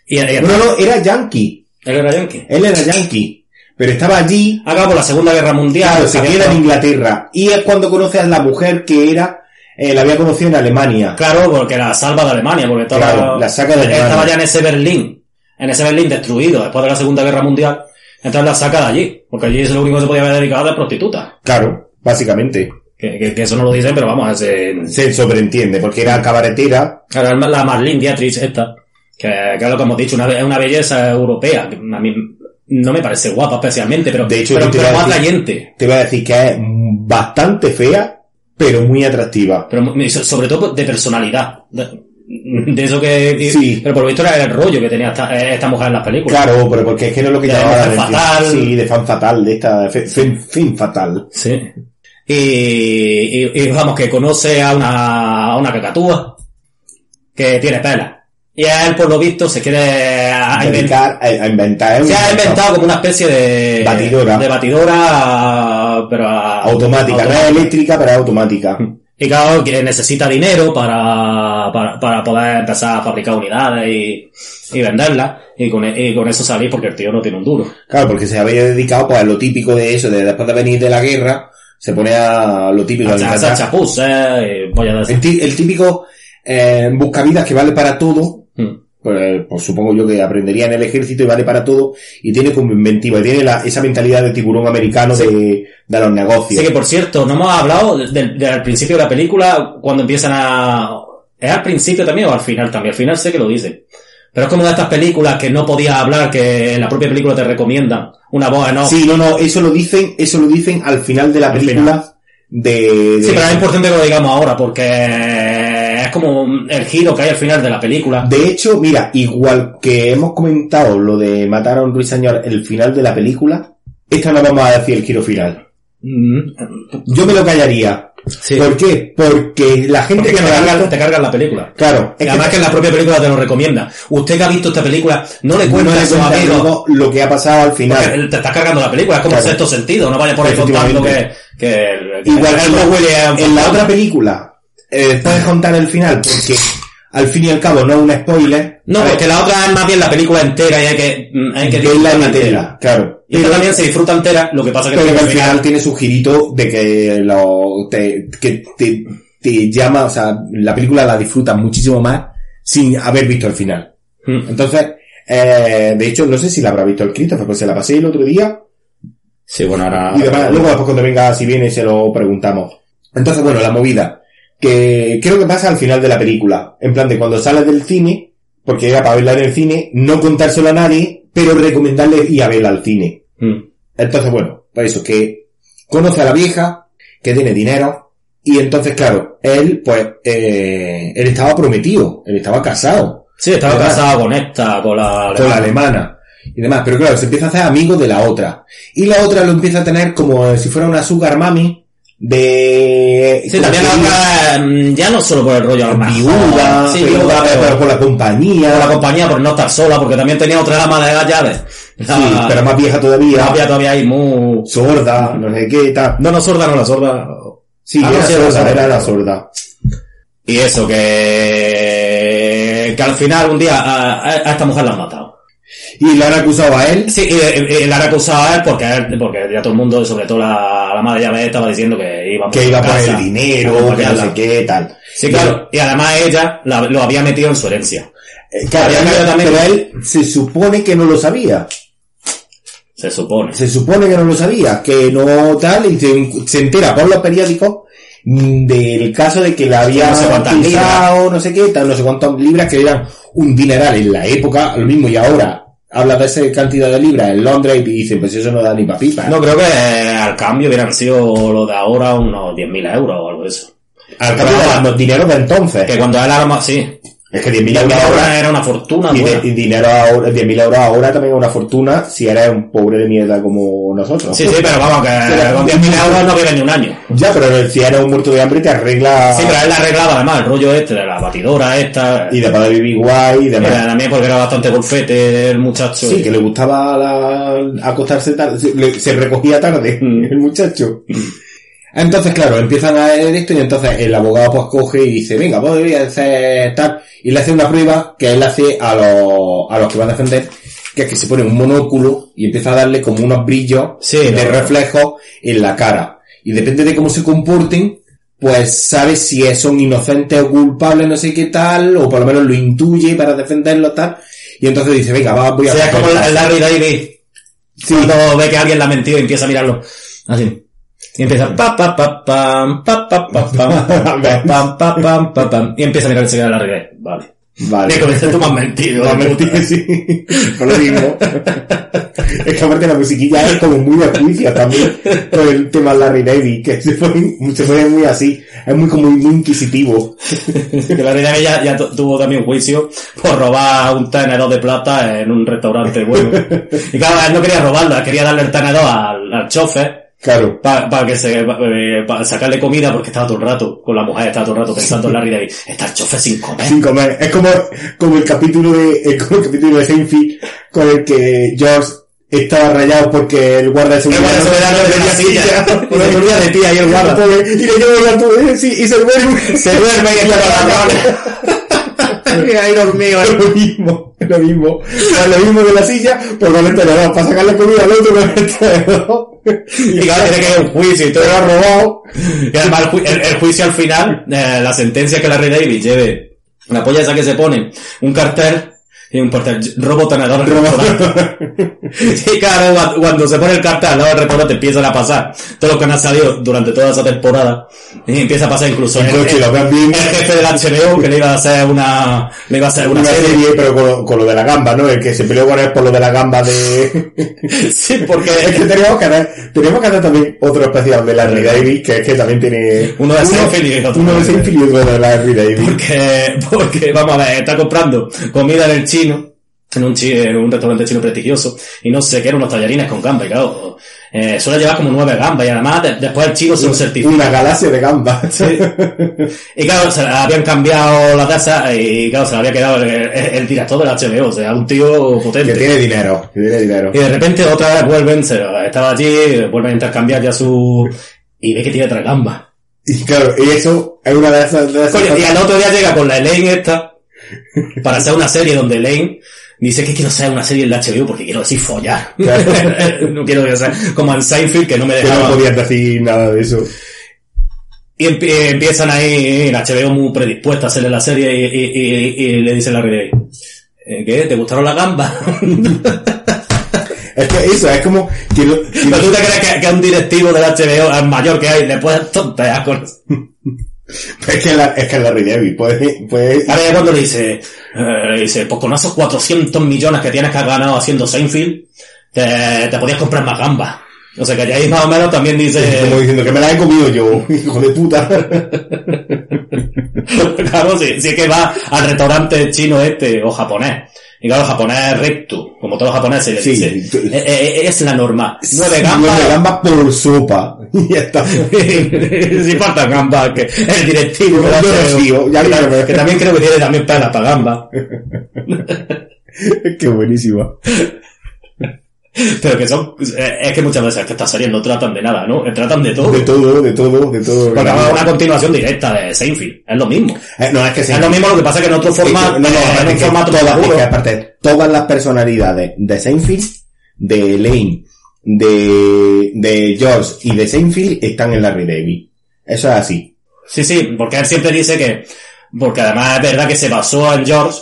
Y, y- No, no, era yankee. Él era yankee. Él era yankee. Pero estaba allí, Acabó la Segunda Guerra Mundial. claro, se queda en Inglaterra. Y es cuando conoce a la mujer que era, eh, la había conocido en Alemania. Claro, porque la salva de Alemania, porque estaba, Claro, la saca de Alemania. estaba ya en ese Berlín, en ese Berlín destruido después de la Segunda Guerra Mundial, entonces la saca de allí, porque allí es lo único que se podía haber dedicado de prostituta. Claro, básicamente. Que, que- que eso no lo dicen, pero vamos, ese, Se sobreentiende, porque era cabaretera. claro, la Marlene Dietrich esta, que, lo que hemos dicho, una, una belleza europea, que a mí no me parece guapa especialmente, pero, De hecho, pero, te pero iba a muy decir- atrayente. Te voy a decir que es bastante fea, pero muy atractiva. Pero sobre todo de personalidad. De, eso que... Sí. Pero por lo visto era el rollo que tenía esta, esta mujer en las películas. Claro, pero porque es que no es lo que De llamaba la fatal. Sí, de fan fatal, de esta, fe- fin, fin fatal. Sí. Y, y, y vamos, que conoce a una, a una cacatúa que tiene pela. Y a él, por lo visto, se quiere a- a inventar. dedicar a, a inventar. Se ha inventado. como una especie de... Batidora. De batidora, pero... a- automática, no es eléctrica, pero es automática. Y claro, que necesita dinero para, para, para poder empezar a fabricar unidades y, y venderlas. Y con, y con eso salir porque el tío no tiene un duro. Claro, porque se había dedicado pues a lo típico de eso, de después de venir de la guerra, se pone a lo típico A de hacer intentar- chapuzas y pollas de esas. el, tí- el típico eh, buscavidas que vale para todo, Mm. pues, pues supongo yo que aprendería en el ejército y vale para todo, y tiene como inventiva, y tiene la, esa mentalidad de tiburón americano de, de los negocios. Así que, por cierto, no hemos hablado del, principio de la película cuando empiezan a... ¿Es al principio también o al final también? Al final sé que lo dicen. Pero es como de estas películas que no podías hablar, que en la propia película te recomiendan. Una voz off. Sí, no, no, eso lo dicen, eso lo dicen al final de la película de, de- Sí, pero es importante que lo digamos ahora porque como el giro que hay al final de la película. De hecho, mira, igual que hemos comentado lo de matar a un ruiseñor el final de la película, esta no vamos a decir el giro final. Mm. Yo me lo callaría. Sí. ¿Por qué? Porque la gente Porque que te no la visto- te película. Claro, es además que en la propia película te lo recomienda. Usted que ha visto esta película, no le no cuenta le a luego lo que ha pasado al final. Porque te estás cargando la película, es como Claro. sexto sentido, no vaya por ahí contando que, que, el- que Igual el Willis es un en la otra película, eh, puedes contar el final porque al fin y al cabo no es un spoiler. No, ver, porque la otra es más bien la película entera y hay que, hay que disfrutarla entera, claro. Y esta también se disfruta entera, lo que pasa que, Pero que al al final tiene su girito de que lo, te, que te, te llama, o sea, la película la disfrutas muchísimo más sin haber visto el final. Mm. Entonces, eh, de hecho, no sé si la habrá visto el Christopher, pues se la pasé el otro día Sí, bueno, ahora... y demás, luego después cuando venga, si viene, se lo preguntamos. Entonces, bueno, la movida, que creo que pasa al final de la película, en plan de cuando sales del cine, porque era para verla en el cine, no contárselo a nadie, pero recomendarle ir a verla al cine. Mm. Entonces, bueno, pues eso, que conoce a la vieja, que tiene dinero, y entonces, claro, él, pues, eh, él estaba prometido, él estaba casado Sí, estaba casado con esta, con la... con la alemana y demás, pero claro, se empieza a hacer amigo de la otra. Y la otra lo empieza a tener como si fuera una sugar mami de... Sí, también mm, ya no solo por el rollo a viuda, sí, viuda, pero, pero por la compañía. por la compañía, por no estar sola, porque también tenía otra ama de las llaves. Sí, pero más vieja todavía. había todavía ahí muy... sorda, no sé qué, tal. No, no sorda, no la sorda. Sí, Ah, no, era sí, sorda, sorda. era la sorda. Y eso, que... Que al final un día a, a esta mujer la han matado. Y le han acusado a él. Sí, y, y- y la han acusado a él porque, a él- porque ya todo el mundo, sobre todo la, la madre de llave, estaba diciendo que iba que iba por casa, el dinero, que no sé qué, tal. Sí, claro. Y además ella la- lo había metido en su herencia. Eh, claro, Había también- pero él se supone que no lo sabía. Se supone. Se supone que no lo sabía, que no tal, y se, se entera por los periódicos del caso de que la había No sé cuántas acusado, no sé qué, tal, no sé cuántas libras, que eran un dineral en la época, lo mismo y ahora habla de esa cantidad de libras en Londres y dicen, pues eso no da ni pa' pipa. No, creo que eh, al cambio hubieran sido lo de ahora unos 10.000 euros o algo de eso. Al cambio de los dineros de entonces. Que cuando él arma, sí. Es que 10.000 10.000 euros ahora, era una fortuna, y, buena. y dinero ahora, 10.000 euros ahora también es una fortuna si eres un pobre de mierda como nosotros. Sí, sí, pero vamos, que con 10.000 euros no vive ni un año. Ya, pero si eres un muerto de hambre te arregla Sí, pero él arreglaba además el rollo este de la batidora esta. y de poder vivir guay y Era demás. también porque era bastante golfete el muchacho. Sí, que le gustaba la- acostarse tarde, se, le- se recogía tarde Mm. el muchacho. Entonces, claro, empiezan a esto y entonces el abogado pues coge y dice, venga, pues voy a hacer tal. Y le hace una prueba que él hace a los, a los que va a defender, que es que se pone un monóculo y empieza a darle como unos brillos Sí, de no. reflejos en la cara. Y depende de cómo se comporten, pues sabe si son inocentes o culpables, no sé qué tal, o por lo menos lo intuye para defenderlo tal. Y entonces dice, venga, va, voy O a sea, es como Larry David. Cuando ve que alguien la ha mentido y empieza a mirarlo. Así. Y empieza pa pa pa pam pa pa pa pam pa pa pam pa pam y empieza a mirar enseguida a Larry David. Vale. Vale. Y comienza tú me has mentido. De puta. mentira, sí. No lo mismo. es que aparte la musiquilla es como muy de juicio también con el tema Larry David, que se pone, se pone muy así. Es muy como muy inquisitivo. que Larry David ya, ya tu- tuvo también juicio por robar un tenedor de plata en un restaurante bueno. Y claro, él no quería robarlo, él quería darle el tenedor al, al chofer Claro. para que se para sacarle comida porque estaba todo el rato con la mujer estaba todo el rato pensando en Larry David está el chofer sin comer Sin comer. Es como, como el capítulo de, es como el capítulo de Seinfeld con el que George estaba rayado porque el guarda de seguridad no tenía silla. De pie ahí el guarda. Y le gato, eh, y se duerme. se duerme y está la ahí dormido Es lo mismo, es lo mismo. Es lo mismo de la silla, pero con el tenedor, para sacarle comida al otro con el tenedor. y claro tiene que a un juicio y todo lo ha robado. y además el, ju- el- el juicio al final eh, la sentencia que Larry David lleve la polla esa que se pone un cartel y un cartel robo el restaurante y claro cua- cuando se pone el cartel al lado del restaurante empiezan a pasar todos los que han salido durante toda esa temporada y empieza a pasar incluso el, lo vean bien. el jefe del HBO que le iba a hacer una le iba a hacer una, Una serie, serie, pero con, lo- con lo de la gamba, ¿no? El que se peleó con él por lo de la gamba de... sí porque es que tenemos que hacer, tenemos que hacer también otro especial de Larry David, que es que también tiene... Uno de Seinfeld y otro Uno de Seinfeld y otro de Larry David. Porque, porque, vamos a ver, está comprando comida en el chino, en un, en un restaurante chino prestigioso, y no sé qué, eran unos tallarines con gamba, y claro, eh, suele llevar como nueve gambas, y además de- después el chino se lo certifica. Una galaxia de gamba. Y claro, se habían cambiado la tasa, y claro, se le había quedado el, el- director del HBO, o sea, un tío que potente. tiene dinero, que tiene dinero. Y de repente otra vez vuelven, se, estaba allí, vuelven a intercambiar ya su... y ve que tiene tres gambas. Y claro, y eso es una de esas... De esas Coño, y al otro día llega con la Elaine esta, para hacer una serie donde Elaine dice que quiero hacer una serie en la HBO porque quiero decir follar. Claro. no quiero decir, como en Seinfeld que no me que no dejaba. podías decir nada de eso. y eh, empiezan ahí, la HBO muy predispuesta a hacerle la serie y, y- y- y le dice a Larry David, "Eh, ¿qué? ¿Te gustaron las gambas? Es que eso, es como... Que que Pero tú te crees que, que un directivo de la HBO, al mayor que hay, le puedes tontear con. Es que la, es que Larry David puede, puede, Ahora ya cuando le dice, eh, dice, pues con esos 400 millones que tienes que has ganado haciendo Seinfeld, te, te podías comprar más gambas. O sea que ahí más o menos también dice... Como diciendo que me la he comido yo, hijo de puta. claro, sí, sí que va al restaurante chino este o japonés. Y claro, japonés es recto, como todos los japoneses le Sí, dicen. tú- Eh, eh, es la norma. Nueve gambas. Nueve gambas por sopa. Y ya está. si falta gambas, que el directivo, Yo sigo, ya veo. que también creo que tiene también pelas para gambas. Qué buenísima. Pero que son, eh, es que muchas veces que estas series no tratan de nada, ¿no? Tratan de todo. De todo, de todo, de todo. Porque es una continuación directa de Seinfeld. Es lo mismo. Eh, no, es que Es lo mismo, lo que pasa que en otro formato, no, no, en aparte un formato todas, es que aparte, todas las personalidades de Seinfeld, de Lane, de, de George y de Seinfeld están en Larry David. Eso es así. Sí, sí, porque él siempre dice que, porque además es verdad que se basó en George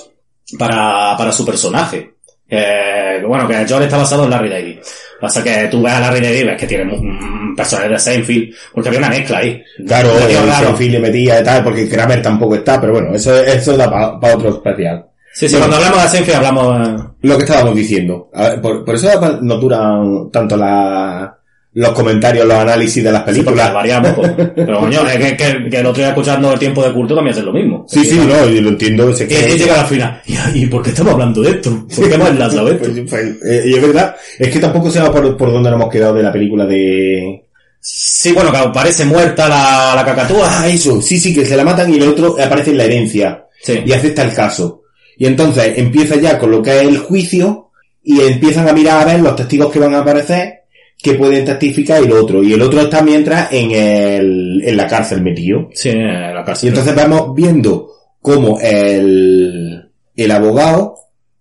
para, para su personaje. Que, bueno, que George está basado en Larry David. Pasa que tú ves a Larry David, ves que tiene un personaje de Seinfeld, porque había una mezcla ahí. Claro. Seinfeld le metía y tal, porque Kramer tampoco está, pero bueno, eso, eso da para otro especial. Sí, sí, Bueno. cuando hablamos de Seinfeld hablamos, eh, Lo que estábamos diciendo. A ver, por, por eso no duran tanto la, los comentarios, los análisis de las sí, películas. variamos, pues. Pero coño, es que, que, que el otro día escuchando el tiempo de culto también es lo mismo. Sí, sí, no, yo lo entiendo. Y, que- llega al final. ¿Y, ¿Y por qué estamos hablando de esto? ¿Por qué hemos enlazado esto? Pues, pues, eh, y es verdad, es que tampoco sé por, por dónde nos hemos quedado de la película de... Sí, bueno, que parece muerta la, la cacatúa. Ah, eso, sí, sí, que se la matan y el otro aparece en la herencia Sí. y acepta el caso. Y entonces empieza ya con lo que es el juicio y empiezan a mirar a ver los testigos que van a aparecer que pueden testificar y lo otro. Y el otro está mientras en, el, en la cárcel metido. Sí, la Y cárcel. entonces vamos viendo cómo el, el abogado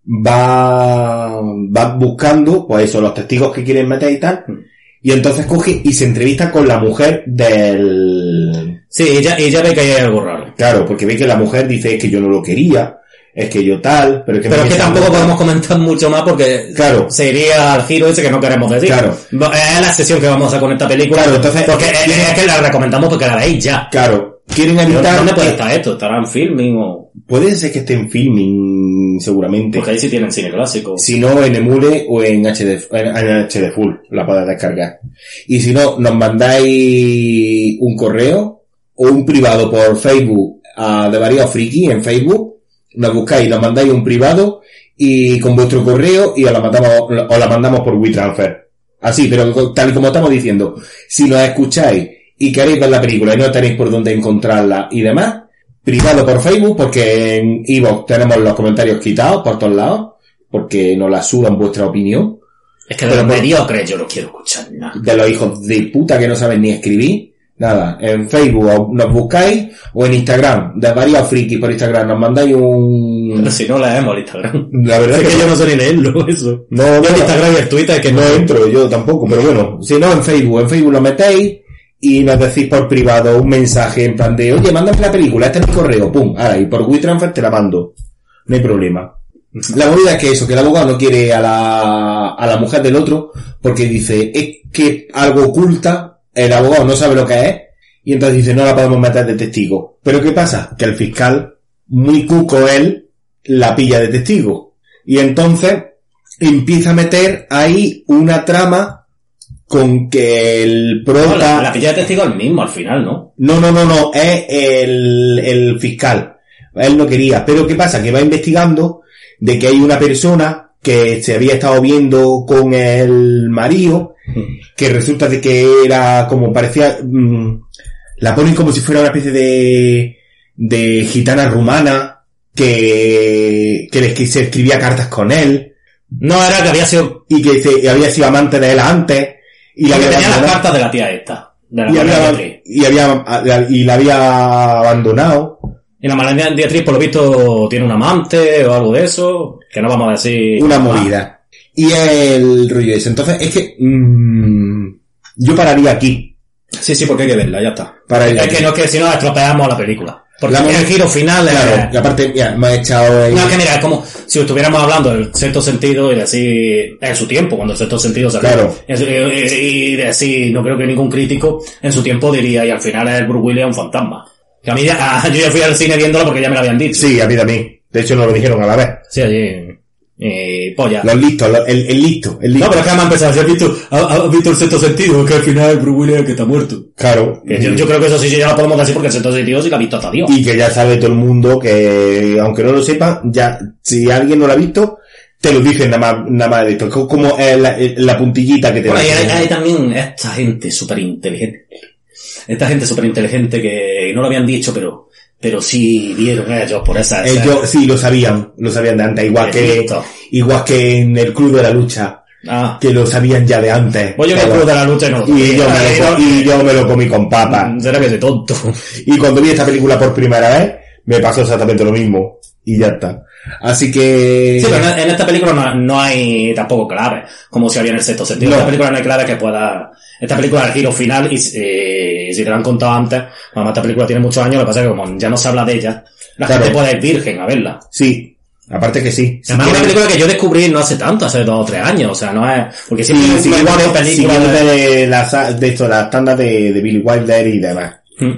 va, va buscando, pues eso, los testigos que quieren meter y tal. Y entonces coge y se entrevista con la mujer del... Sí, ella, ella ve que hay algo raro. Claro, porque ve que la mujer dice que yo no lo quería, es que yo tal, pero es que... Pero es que tampoco podemos comentar mucho más porque Claro. se iría al giro ese que no queremos decir. Claro. Es la sesión que vamos a hacer con esta película. Claro, entonces- Porque es, es que la recomendamos porque la veis ya. Claro, quieren ¿Dónde evitar... dónde puede estar esto? ¿Estará en filming o...? Puede ser que esté en filming, seguramente. Porque ahí sí tienen cine clásico. Si no, en Emule o en HD, en HD Full la podéis descargar. Y si no, nos mandáis un correo o un privado por Facebook a De Varios Friki en Facebook. Nos buscáis, nos mandáis un privado y con vuestro correo y os la mandamos, os la mandamos por WeTransfer. Así, pero tal y como estamos diciendo, si nos escucháis y queréis ver la película y no tenéis por dónde encontrarla y demás, privado por Facebook, porque en Evox tenemos los comentarios quitados por todos lados, porque nos la sudan vuestra opinión, Es que de Pero los por- mediocres yo no quiero escuchar nada. de los hijos de puta que no saben ni escribir. Nada, en Facebook nos buscáis o en Instagram, de varios friki por Instagram, nos mandáis un... Pero si no leemos el Instagram. La verdad Es es que que yo no sé ni leerlo, eso. no, Yo no, el Instagram y el Twitter que no entro yo tampoco, pero bueno, si no en Facebook, en Facebook lo metéis y nos decís por privado un mensaje en plan de, oye, mándame la película, este es mi correo, pum, ahora, y por WeTransfer te la mando. No hay problema. La movida es que eso, que el abogado no quiere a la, a la mujer del otro, porque dice, es que algo oculta, el abogado no sabe lo que es, y entonces dice, no la podemos meter de testigo. Pero ¿qué pasa? Que el fiscal, muy cuco él, la pilla de testigo. Y entonces empieza a meter ahí una trama con que el No, la, prota... la pilla de testigo es el mismo al final, ¿no? No, no, no, no, es el, el fiscal. Él no quería. Pero ¿qué pasa? Que va investigando de que hay una persona que se había estado viendo con el marido, que resulta de que era como parecía, mm, la ponen como si fuera una especie de, de gitana rumana, que, que se escribía cartas con él, No era que había sido... y que se, había sido amante de él antes, y Y la que había tenía las cartas de la tía esta. De la y había, y había, y la había abandonado. Y la Marlene Dietrich, por lo visto, tiene un amante o algo de eso. Que no vamos a decir... una movida. Y el rollo ese. Entonces, es que, mm, yo pararía aquí. Sí, sí, porque hay que verla, ya está. Para ir es aquí. que no es que si no estropeamos la película. Porque La- el giro final es... Claro, y aparte, ya, me ha echado ahí. No, es que mira, es como si estuviéramos hablando del sexto sentido y de así, en su tiempo, cuando el sexto sentido salió. Claro. Y, y de así, no creo que ningún crítico en su tiempo diría, y al final es Bruce Willis un fantasma. Que a mí ya, yo ya fui al cine viéndolo porque ya me lo habían dicho. Sí, a mí también. De hecho, nos lo dijeron a la vez. Sí, allí. Pues ya. Los listos, los- el, el listo, el listo. No, pero es que además empezado, si has visto, has has visto el sexto sentido, que al final Bruce Willis es el que está muerto. Claro. Que Yo, yo creo que eso sí ya lo podemos decir porque el sexto sentido sí lo ha visto hasta Dios. Y que ya sabe todo el mundo que, aunque no lo sepa, ya, si alguien no lo ha visto, te lo dicen nada más, nada más de esto. Es como eh, la, la puntillita que te Bueno, da. hay, hay también esta gente súper inteligente. Esta gente súper inteligente que no lo habían dicho, pero, pero sí vieron ellos por esa Ellos sí lo sabían, lo sabían de antes, igual que, igual que en el club de la lucha, Ah, que lo sabían ya de antes. voy yo en el Todo. club de la lucha y no y, yo me lo, y yo me lo comí con papa. Será que de tonto. Y cuando vi esta película por primera vez, me pasó exactamente lo mismo. Y ya está. Así que... Sí, pero en esta película no, no hay tampoco claves, como si había en el sexto sentido. No. En esta película no hay claves que pueda... Esta película es el giro final y eh, si te lo han contado antes, además esta película tiene muchos años, lo que pasa es que como ya no se habla de ella, la Claro. gente puede ir virgen a verla. Sí, aparte que sí. Si Además es una película que yo descubrí no hace tanto, hace dos o tres años, o sea, no es... Porque siempre Sí, guardo películas de- de, las, de esto, las tandas de, de Billy Wilder y demás. Mm.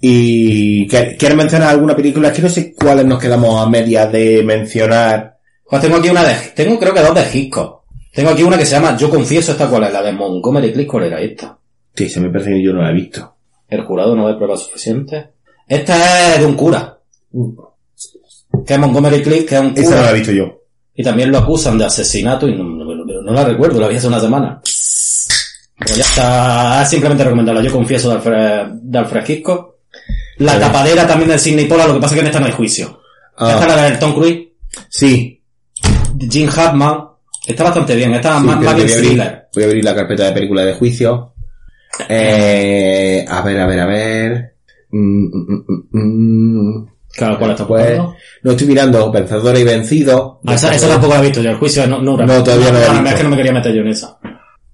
Y ¿qué- ¿quieres mencionar alguna película? Es que no sé cuáles nos quedamos a medias de mencionar. Pues tengo aquí una de... Tengo creo que dos de Hitchcock. Tengo aquí una que se llama Yo confieso esta cuál es, la de Montgomery Clift, ¿cuál era esta? Sí, se me parece que yo no la he visto. El jurado no da pruebas suficientes. Esta es de un cura. Que es Montgomery Clift, que es un Esa no la cura. he visto yo. Y también lo acusan de asesinato y no, no- no- no la recuerdo, la vi hace una semana. Pues ya está, es simplemente recomendarla. Yo confieso de Alfred, de Alfred Hitchcock. La tapadera también de Sidney Pola, lo que pasa es que en esta no hay juicio. Ah. Esta es la de Tom Cruise, Sí. Jim Hartman. Está bastante bien, esta es sí, más, más bien voy, abrir, voy a abrir la carpeta de películas de juicio. Eh, a ver, a ver, a ver. Mm, mm, mm, mm. Claro, ¿cuál está Pues, no estoy mirando Vencedora y Vencido. Ah, esa, esa tampoco la he visto yo, el juicio no, no, No, todavía no la he visto. Es que no me quería meter yo en esa.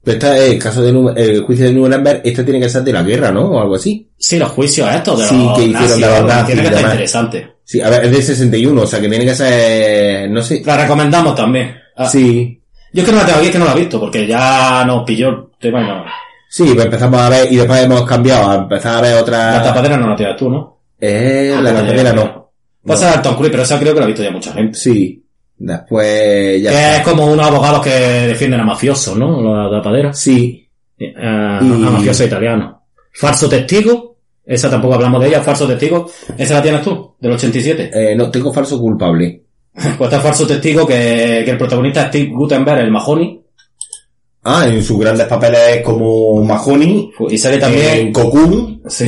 Pero esta es el caso de Nu- el juicio de Nuremberg, esta tiene que ser de la guerra, ¿no? O algo así. Sí, los juicios estos de Sí, los que hicieron nazis, de algo, nazis tiene que estar interesante. Sí, a ver, es de 61, o sea que tiene que ser, no sé. La recomendamos también. Ah, Sí, Yo es que no la tengo aquí, es que no la he visto, porque ya nos pilló el tema y no... sí, pues empezamos a ver y después hemos cambiado a empezar a ver otra. La tapadera no la tienes tú, ¿no? Eh, Ah, la tapadera no. Pues esa es Tom Cruise, pero esa creo que la ha visto ya mucha gente. Sí. Después ya Que es como unos abogados que defienden a mafiosos, ¿no? La tapadera. Sí. Eh, a Y- mafiosos italianos. Falso testigo. Esa tampoco hablamos de ella, falso testigo. ¿Esa la tienes tú? Del 87. Eh, no, tengo falso culpable. Pues está falso testigo que, que el protagonista es Steve Gutenberg, el Mahoney. Ah, en sus grandes papeles como Mahoney, Y sale también... en Cocoon, Sí.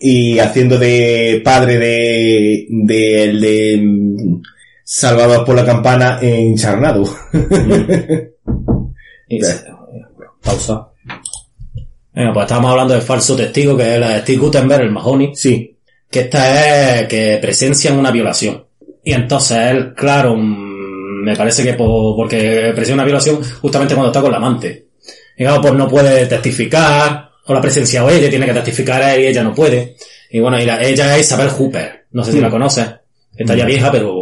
y haciendo de padre de, de, de Salvados por la Campana en Charnado. Pausa. Venga, pues estábamos hablando del falso testigo, que es la de Steve Gutenberg, el Mahoney, Sí. que esta es que presencian una violación. Y entonces él, claro, mm, me parece que po- porque presencia una violación justamente cuando está con la amante. Y claro, pues no puede testificar, o la ha presenciado ella, tiene que testificar él y ella no puede. Y bueno, y la- ella es Isabel Hooper, no sé si Mm. la conoces. Está ya vieja, pero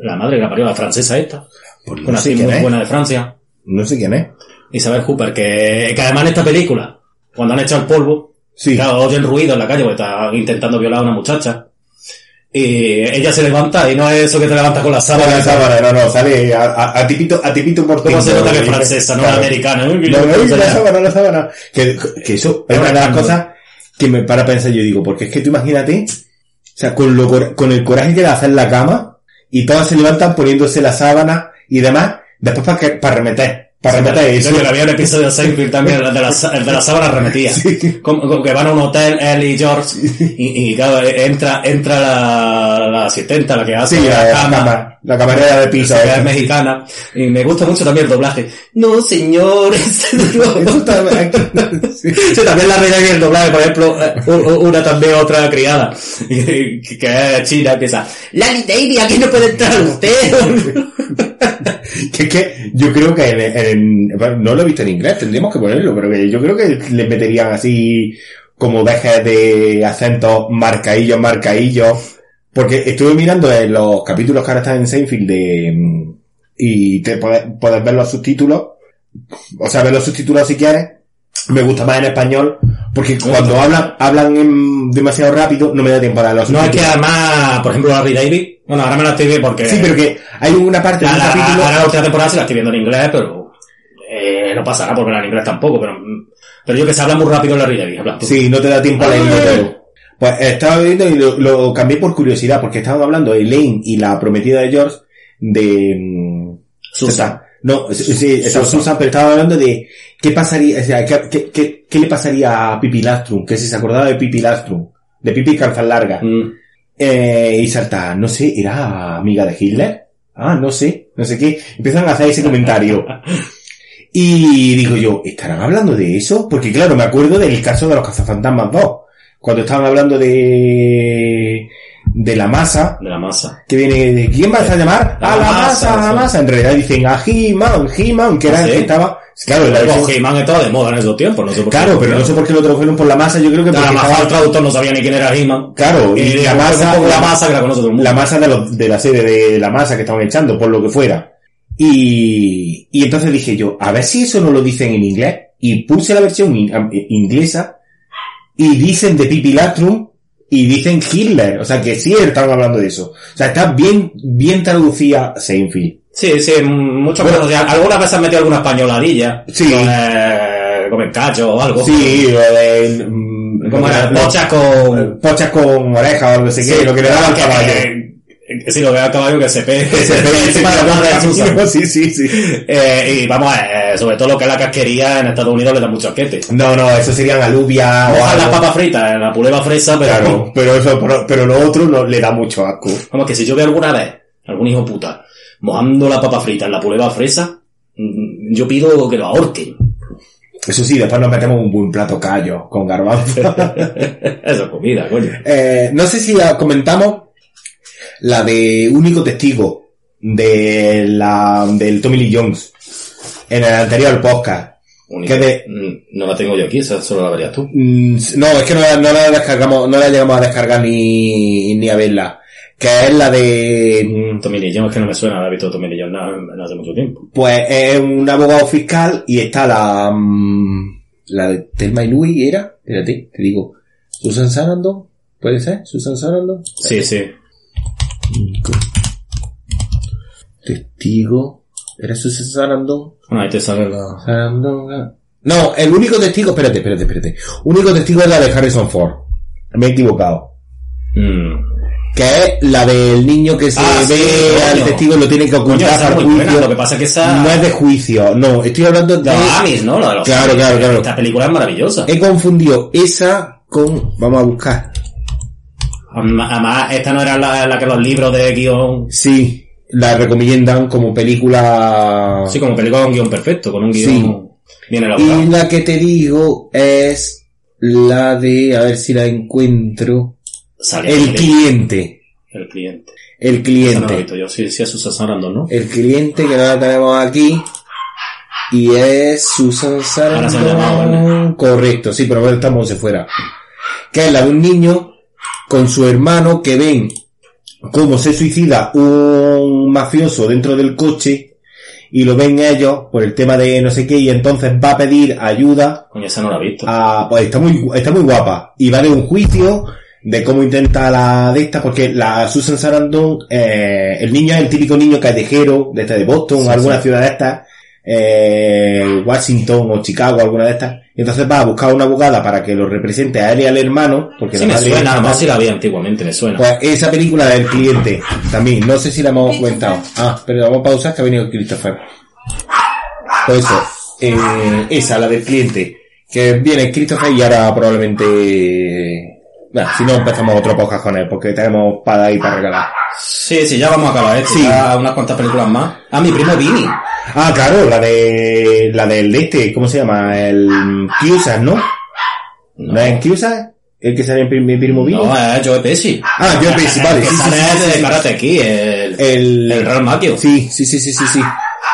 la madre que la parió, la francesa esta, Pues una no sé actriz quién muy es. buena de Francia. No sé quién es. Isabel Hooper, que, que además en esta película, cuando han echado el polvo, Sí. claro, oyen ruido en la calle porque está intentando violar a una muchacha. Y ella se levanta y no es eso que te levanta con la sábana. la sábana, no, no, sale a, a, a tipito, a tipito por ¿Cómo se nota que es francesa, no Claro. americana? ¿eh? No, no, la sábana, la sábana. Que, que eso es una de las cosas que me para pensar yo digo, porque es que tú imagínate, o sea, con lo, con el coraje que le hace en la cama, y todas se levantan poniéndose la sábana y demás, después para que, para remeter, para remeter eso. Yo había un episodio de Seinfeld también, el de la, de la sábana remetía. Sí. Como, como que van a un hotel, él y George, y, y claro, entra, entra la, la asistenta, la que hace Sí, la, la la cama, cama, la camarera de piso. que es eh. mexicana, y me gusta mucho también el doblaje. No, señores. Está aquí. Sí. Sí, también la reina y el doblaje, por ejemplo, eh, una también otra criada, que es china, empieza, Lali Lady, aquí no puede entrar usted. Que es que yo creo que en, en- no lo he visto en inglés, tendríamos que ponerlo, pero que yo creo que le meterían así como dejes de acentos marcaillos, marcaillos. Porque estuve mirando en los capítulos que ahora están en Seinfeld de, mm, y te puedes, puedes ver los subtítulos, o sea, ver los subtítulos si quieres. Me gusta más en español, porque cuando hablan, hablan demasiado rápido, no me da tiempo a dar los No es que subtítulos. además, por ejemplo, Larry David, Bueno, ahora me la estoy viendo porque... Sí, pero que hay una parte La, del la, capítulo... ahora la última temporada sí la estoy viendo en inglés, pero... Eh, no pasará por verla en inglés tampoco, pero... Pero yo que se habla muy rápido en la tú. Sí, no te da tiempo a leerlo todo. Pues estaba viendo y lo, lo cambié por curiosidad, porque estaban hablando Elaine y la prometida de George de... mm, Susan. No, sí, estaba Susan. Susan, pero estaba hablando de qué pasaría, o sea, qué, qué, qué, qué le pasaría a Pipi Lastrum, que si se acordaba de Pipi Lastrum, de Pipi Calzas Larga. Mm. Eh, y salta, no sé, ¿era amiga de Hitler? Ah, no sé, no sé qué. Empiezan a hacer ese comentario. Y digo yo, ¿estarán hablando de eso? Porque claro, me acuerdo del caso de los cazafantasmas 2. Cuando estaban hablando de, de la masa, De la masa. que viene de, ¿quién vas a llamar? La a la masa, masa, a la masa. En realidad dicen a He-Man, He-Man, que era ¿Ah, el sí? que estaba, claro, la versión- He-Man estaba de moda en esos tiempos, no sé por qué. claro, pero no sé por qué lo tradujeron por la masa, yo creo que A porque lo mejor el traductor no sabía ni quién era He-Man. Claro, y, Y la masa, la masa que la conoce todo el mundo. la masa de, los, de la serie de la masa que estaban echando, por lo que fuera. Y, y entonces dije yo, a ver si eso no lo dicen en inglés. Y puse la versión in- am- inglesa y dicen de Pipi Lastrum y dicen Hitler. O sea que sí estaban hablando de eso. O sea, está bien, bien traducida Seinfeld. Sí, sí, muchas Bueno. cosas. Ya, Algunas veces han metido alguna españoladilla. Sí. Con, eh, con el cacho o algo. Sí, lo de, mm, Como lo era, que- pochas con... pochas con oreja o no sé qué, lo que le daba al que- caballo. que- que- Sí, lo que da al caballo que se pegue. Que se pegue encima de la. Sí, sí, sí. Eh, y vamos, eh, sobre todo lo que es la casquería en Estados Unidos le da mucho asquete. No, no, eso serían alubias o las papas fritas en la puleva fresa, pero... Claro, pero eso, pero, pero lo otro no le da mucho asco. Vamos, que si yo veo alguna vez algún hijo puta mojando la papa frita en la puleva fresa, mm, yo pido que lo ahorquen. Eso sí, después nos metemos un buen plato callo con garbanzo. Eso es comida, coño. eh, no sé si comentamos la de único testigo de la, del Tommy Lee Jones en el anterior podcast. Única- ¿Qué de- Mm, No la tengo yo aquí, esa solo la verías tú. Mm, no, es que no, la- no la descargamos, no la llegamos a descargar ni, ni a verla. Que es la de, mm, Tommy Lee Jones, es que no me suena haber visto Tommy Lee Jones no hace mucho tiempo. pues es un abogado fiscal y está la, mm, la de Telma y Louis, ¿era? Espérate, te digo. Susan Sarandon, ¿puede ser? Susan Sarandon. Sí, sí. Testigo. ¿Era Susan Sarandon? Bueno, ahí te sale la... Sarandon. ah. No, el único testigo, espérate, espérate, espérate. Único testigo es la de Harrison Ford. Me he equivocado. Que es la del niño que se Ah, sí, ve al testigo y lo tiene que ocultar buena, lo que pasa es que esa... No es de juicio, no, estoy hablando de... Amis, ¿no? La de los Claro, Amis. claro, claro. Esta película es maravillosa. He confundido esa con... Vamos a buscar. Además, esta no era la, la que los libros de guion... Sí, la recomiendan como película... Sí, como película con guion perfecto, con un guion Sí. bien elaborado. Y la que te digo es la de... A ver si la encuentro. Sale El cliente. el cliente. El no cliente. visto yo. Sí, sí, es Susan Sarandon, ¿no? El cliente que la tenemos aquí. Y es Susan Ahora llamado, Sarandon. Correcto, sí, pero ahora estamos de fuera. Que es la de un niño con su hermano que ven cómo se suicida un mafioso dentro del coche y lo ven ellos por el tema de no sé qué y entonces va a pedir ayuda Coño, esa no la he visto. a, pues está muy, está muy guapa. Y va de un juicio de cómo intenta la de esta, porque la Susan Sarandon, eh, el niño es el típico niño callejero de este de Boston, Sí, o alguna sí. ciudad de estas, eh, Washington o Chicago, alguna de estas. Y entonces va a buscar una abogada para que lo represente a él y al hermano, porque Sí, la me madre- suena, además si la vi antiguamente, me suena. Pues esa película del cliente, también, no sé si la hemos comentado. Ah, pero vamos a pausar que ha venido Christopher. Pues eso, eh, esa, la del cliente, que viene Christopher y ahora probablemente... Bueno, si no empezamos otro podcast con él, porque tenemos para ahí para regalar. Sí, sí, ya vamos a acabar esto. Sí. Ya unas cuantas películas más. Ah, mi primo Vini. Ah, claro, la de, la del de este, ¿cómo se llama? El Cusack, ¿no? ¿No, es Cusack? El que sale en mi primo Vini. No, es Joe Pesci. Ah, Joe Pesci, vale, que sí, sale sí, sí, de. Karate aquí, el, El, el Real. Sí, sí, sí, sí, sí, sí.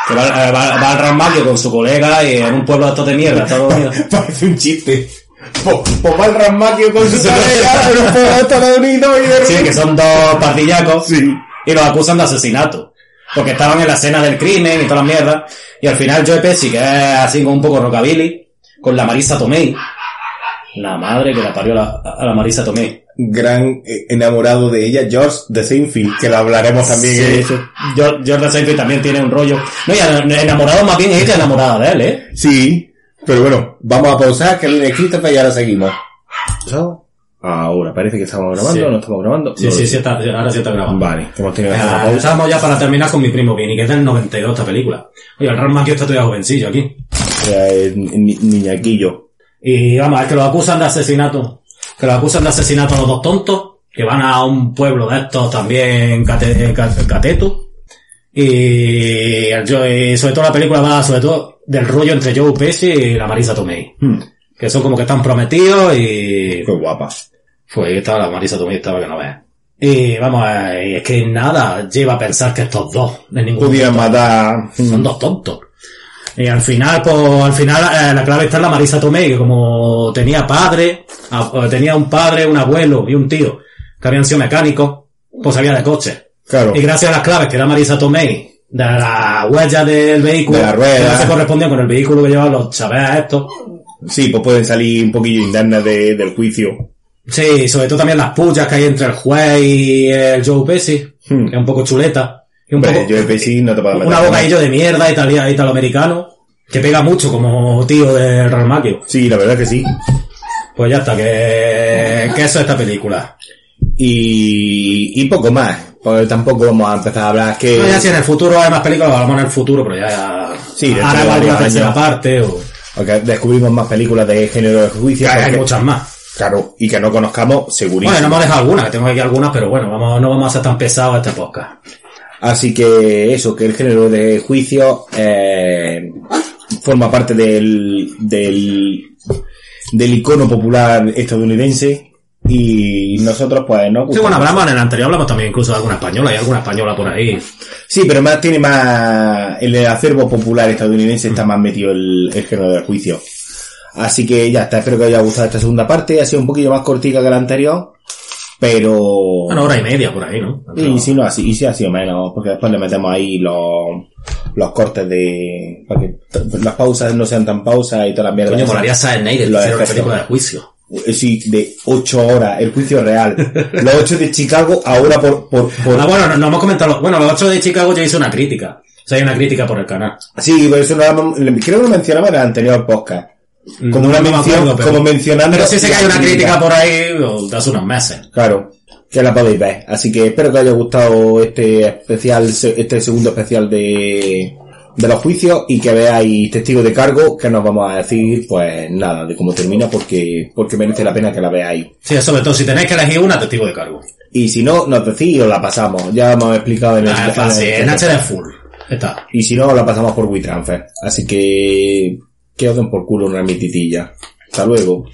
Que va, eh, va, va al Real con su colega y en un pueblo de estos de mierda, Estados Unidos. Parece un chiste. Pues va el Rasmaquio con su colega en un pueblo de Estados Unidos y de Sí, que son dos pardillacos. Sí. Y los acusan de asesinato. Porque estaban en la escena del crimen y todas las mierdas. Y al final Joe Pesci, que es así como un poco rockabilly, con la Marisa Tomei. La madre que la parió a la, a la Marisa Tomei. gran eh, enamorado de ella, George de Seinfeld, que lo hablaremos también. Sí, eh. sí. George George Seinfeld también tiene un rollo. No, ya enamorado más bien ella enamorada de él, ¿eh? Sí, pero bueno, vamos a pausar, que el Christopher y ahora seguimos. Ahora, parece que estamos grabando Sí. o no estamos grabando. Sí, No lo sí, sí, está, ahora sí está grabando. Vale, que hemos tenido que hacer una Ah, pausa. Ya para terminar con mi primo Vini, que es del 92 esta película. Oye, el Ron Macchio está todavía jovencillo aquí. Eh, ni- Niñaquillo. Y vamos, es que los acusan de asesinato. Que los acusan de asesinato a los dos tontos, que van a un pueblo de estos también cate, ca- cateto. Y, Jo- y sobre todo la película va sobre todo del rollo entre Joe Pesci y la Marisa Tomei. Hmm, Que son como que están prometidos y... qué guapa. Fue ahí estaba la Marisa Tomei, estaba que no veas. Y vamos, eh, es que nada lleva a pensar que estos dos, de ningún momento, matar. son dos tontos. Y al final, pues, al final, eh, la clave está en la Marisa Tomei, que como tenía padre, a- tenía un padre, un abuelo y un tío, que habían sido mecánicos, pues sabía de coche. Claro. Y gracias a las claves que era Marisa Tomei, de la huella del vehículo, De la rueda. que no se correspondían con el vehículo que llevaban los chavales estos. Sí, pues pueden salir un poquillo indemnes de, del juicio. Sí, sobre todo también las pullas que hay entre el juez y el Joe Pesci, Hmm. que es un poco chuleta. Y un poco, yo de Pesci no te puedo meter. un abocadillo de mierda italia- italoamericano, que pega mucho como tío del Real Macchio. Sí, la verdad que sí. Pues ya está, que, que eso es esta película. Y, y poco más. Pues tampoco vamos a empezar a hablar que... No, ya si en el futuro hay más películas, hablamos en el futuro, pero ya... Sí, ahora va varios tercera parte o... descubrimos más películas de género de juicio. hay porque- muchas más. Claro, y que no conozcamos, segurísimo. Bueno, no hemos dejado algunas, que tengo aquí algunas, pero bueno, vamos, no vamos a ser tan pesados este podcast. Así que eso, que el género de juicio eh, forma parte del, del, del icono popular estadounidense y nosotros pues no Sí, bueno, hablamos en el anterior, hablamos también incluso de alguna española, hay alguna española por ahí. Sí, pero más tiene más el acervo popular estadounidense está más metido el, el género del juicio. Así que ya está, espero que os haya gustado esta segunda parte, ha sido un poquillo más cortica que la anterior, pero Una hora y media por ahí, ¿no? Y si no, así, y si ha sido menos, porque después le metemos ahí los, los cortes de, para que las pausas no sean tan pausas y toda la mierda. Coño, molaría una efectos. película de juicio. Eh, Sí, de 8 horas, el juicio real. los 8 de Chicago, ahora por, por, por, Ah, bueno, no, no hemos comentado, bueno, los ocho de Chicago ya hice una crítica. O sea, hay una crítica por el canal. sí, pero eso no lo- creo que lo mencionamos en el anterior podcast. Como No, una me mención, acuerdo, pero- como mencionando. Pero sí sé que hay una crítica. por ahí o, de hace unos meses. Claro, que la podéis ver. Así que espero que os haya gustado este especial, este segundo especial de, de los juicios y que veáis testigos de cargo que nos vamos a decir, pues nada, de cómo termina porque, porque merece la pena que la veáis. Sí, sobre todo si tenéis que elegir una, testigo de cargo. Y si no, nos decís y os la pasamos. Ya hemos explicado en el, Ah, fácil, en HD full. Está. Y si no, os la pasamos por WeTransfer. Así que, que os den por culo una mititilla. Hasta luego.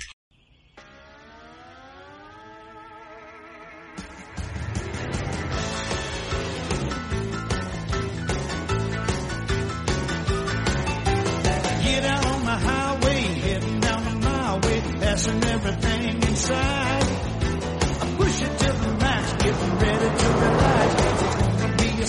Inside. I push it to the max, getting ready to relax. Be a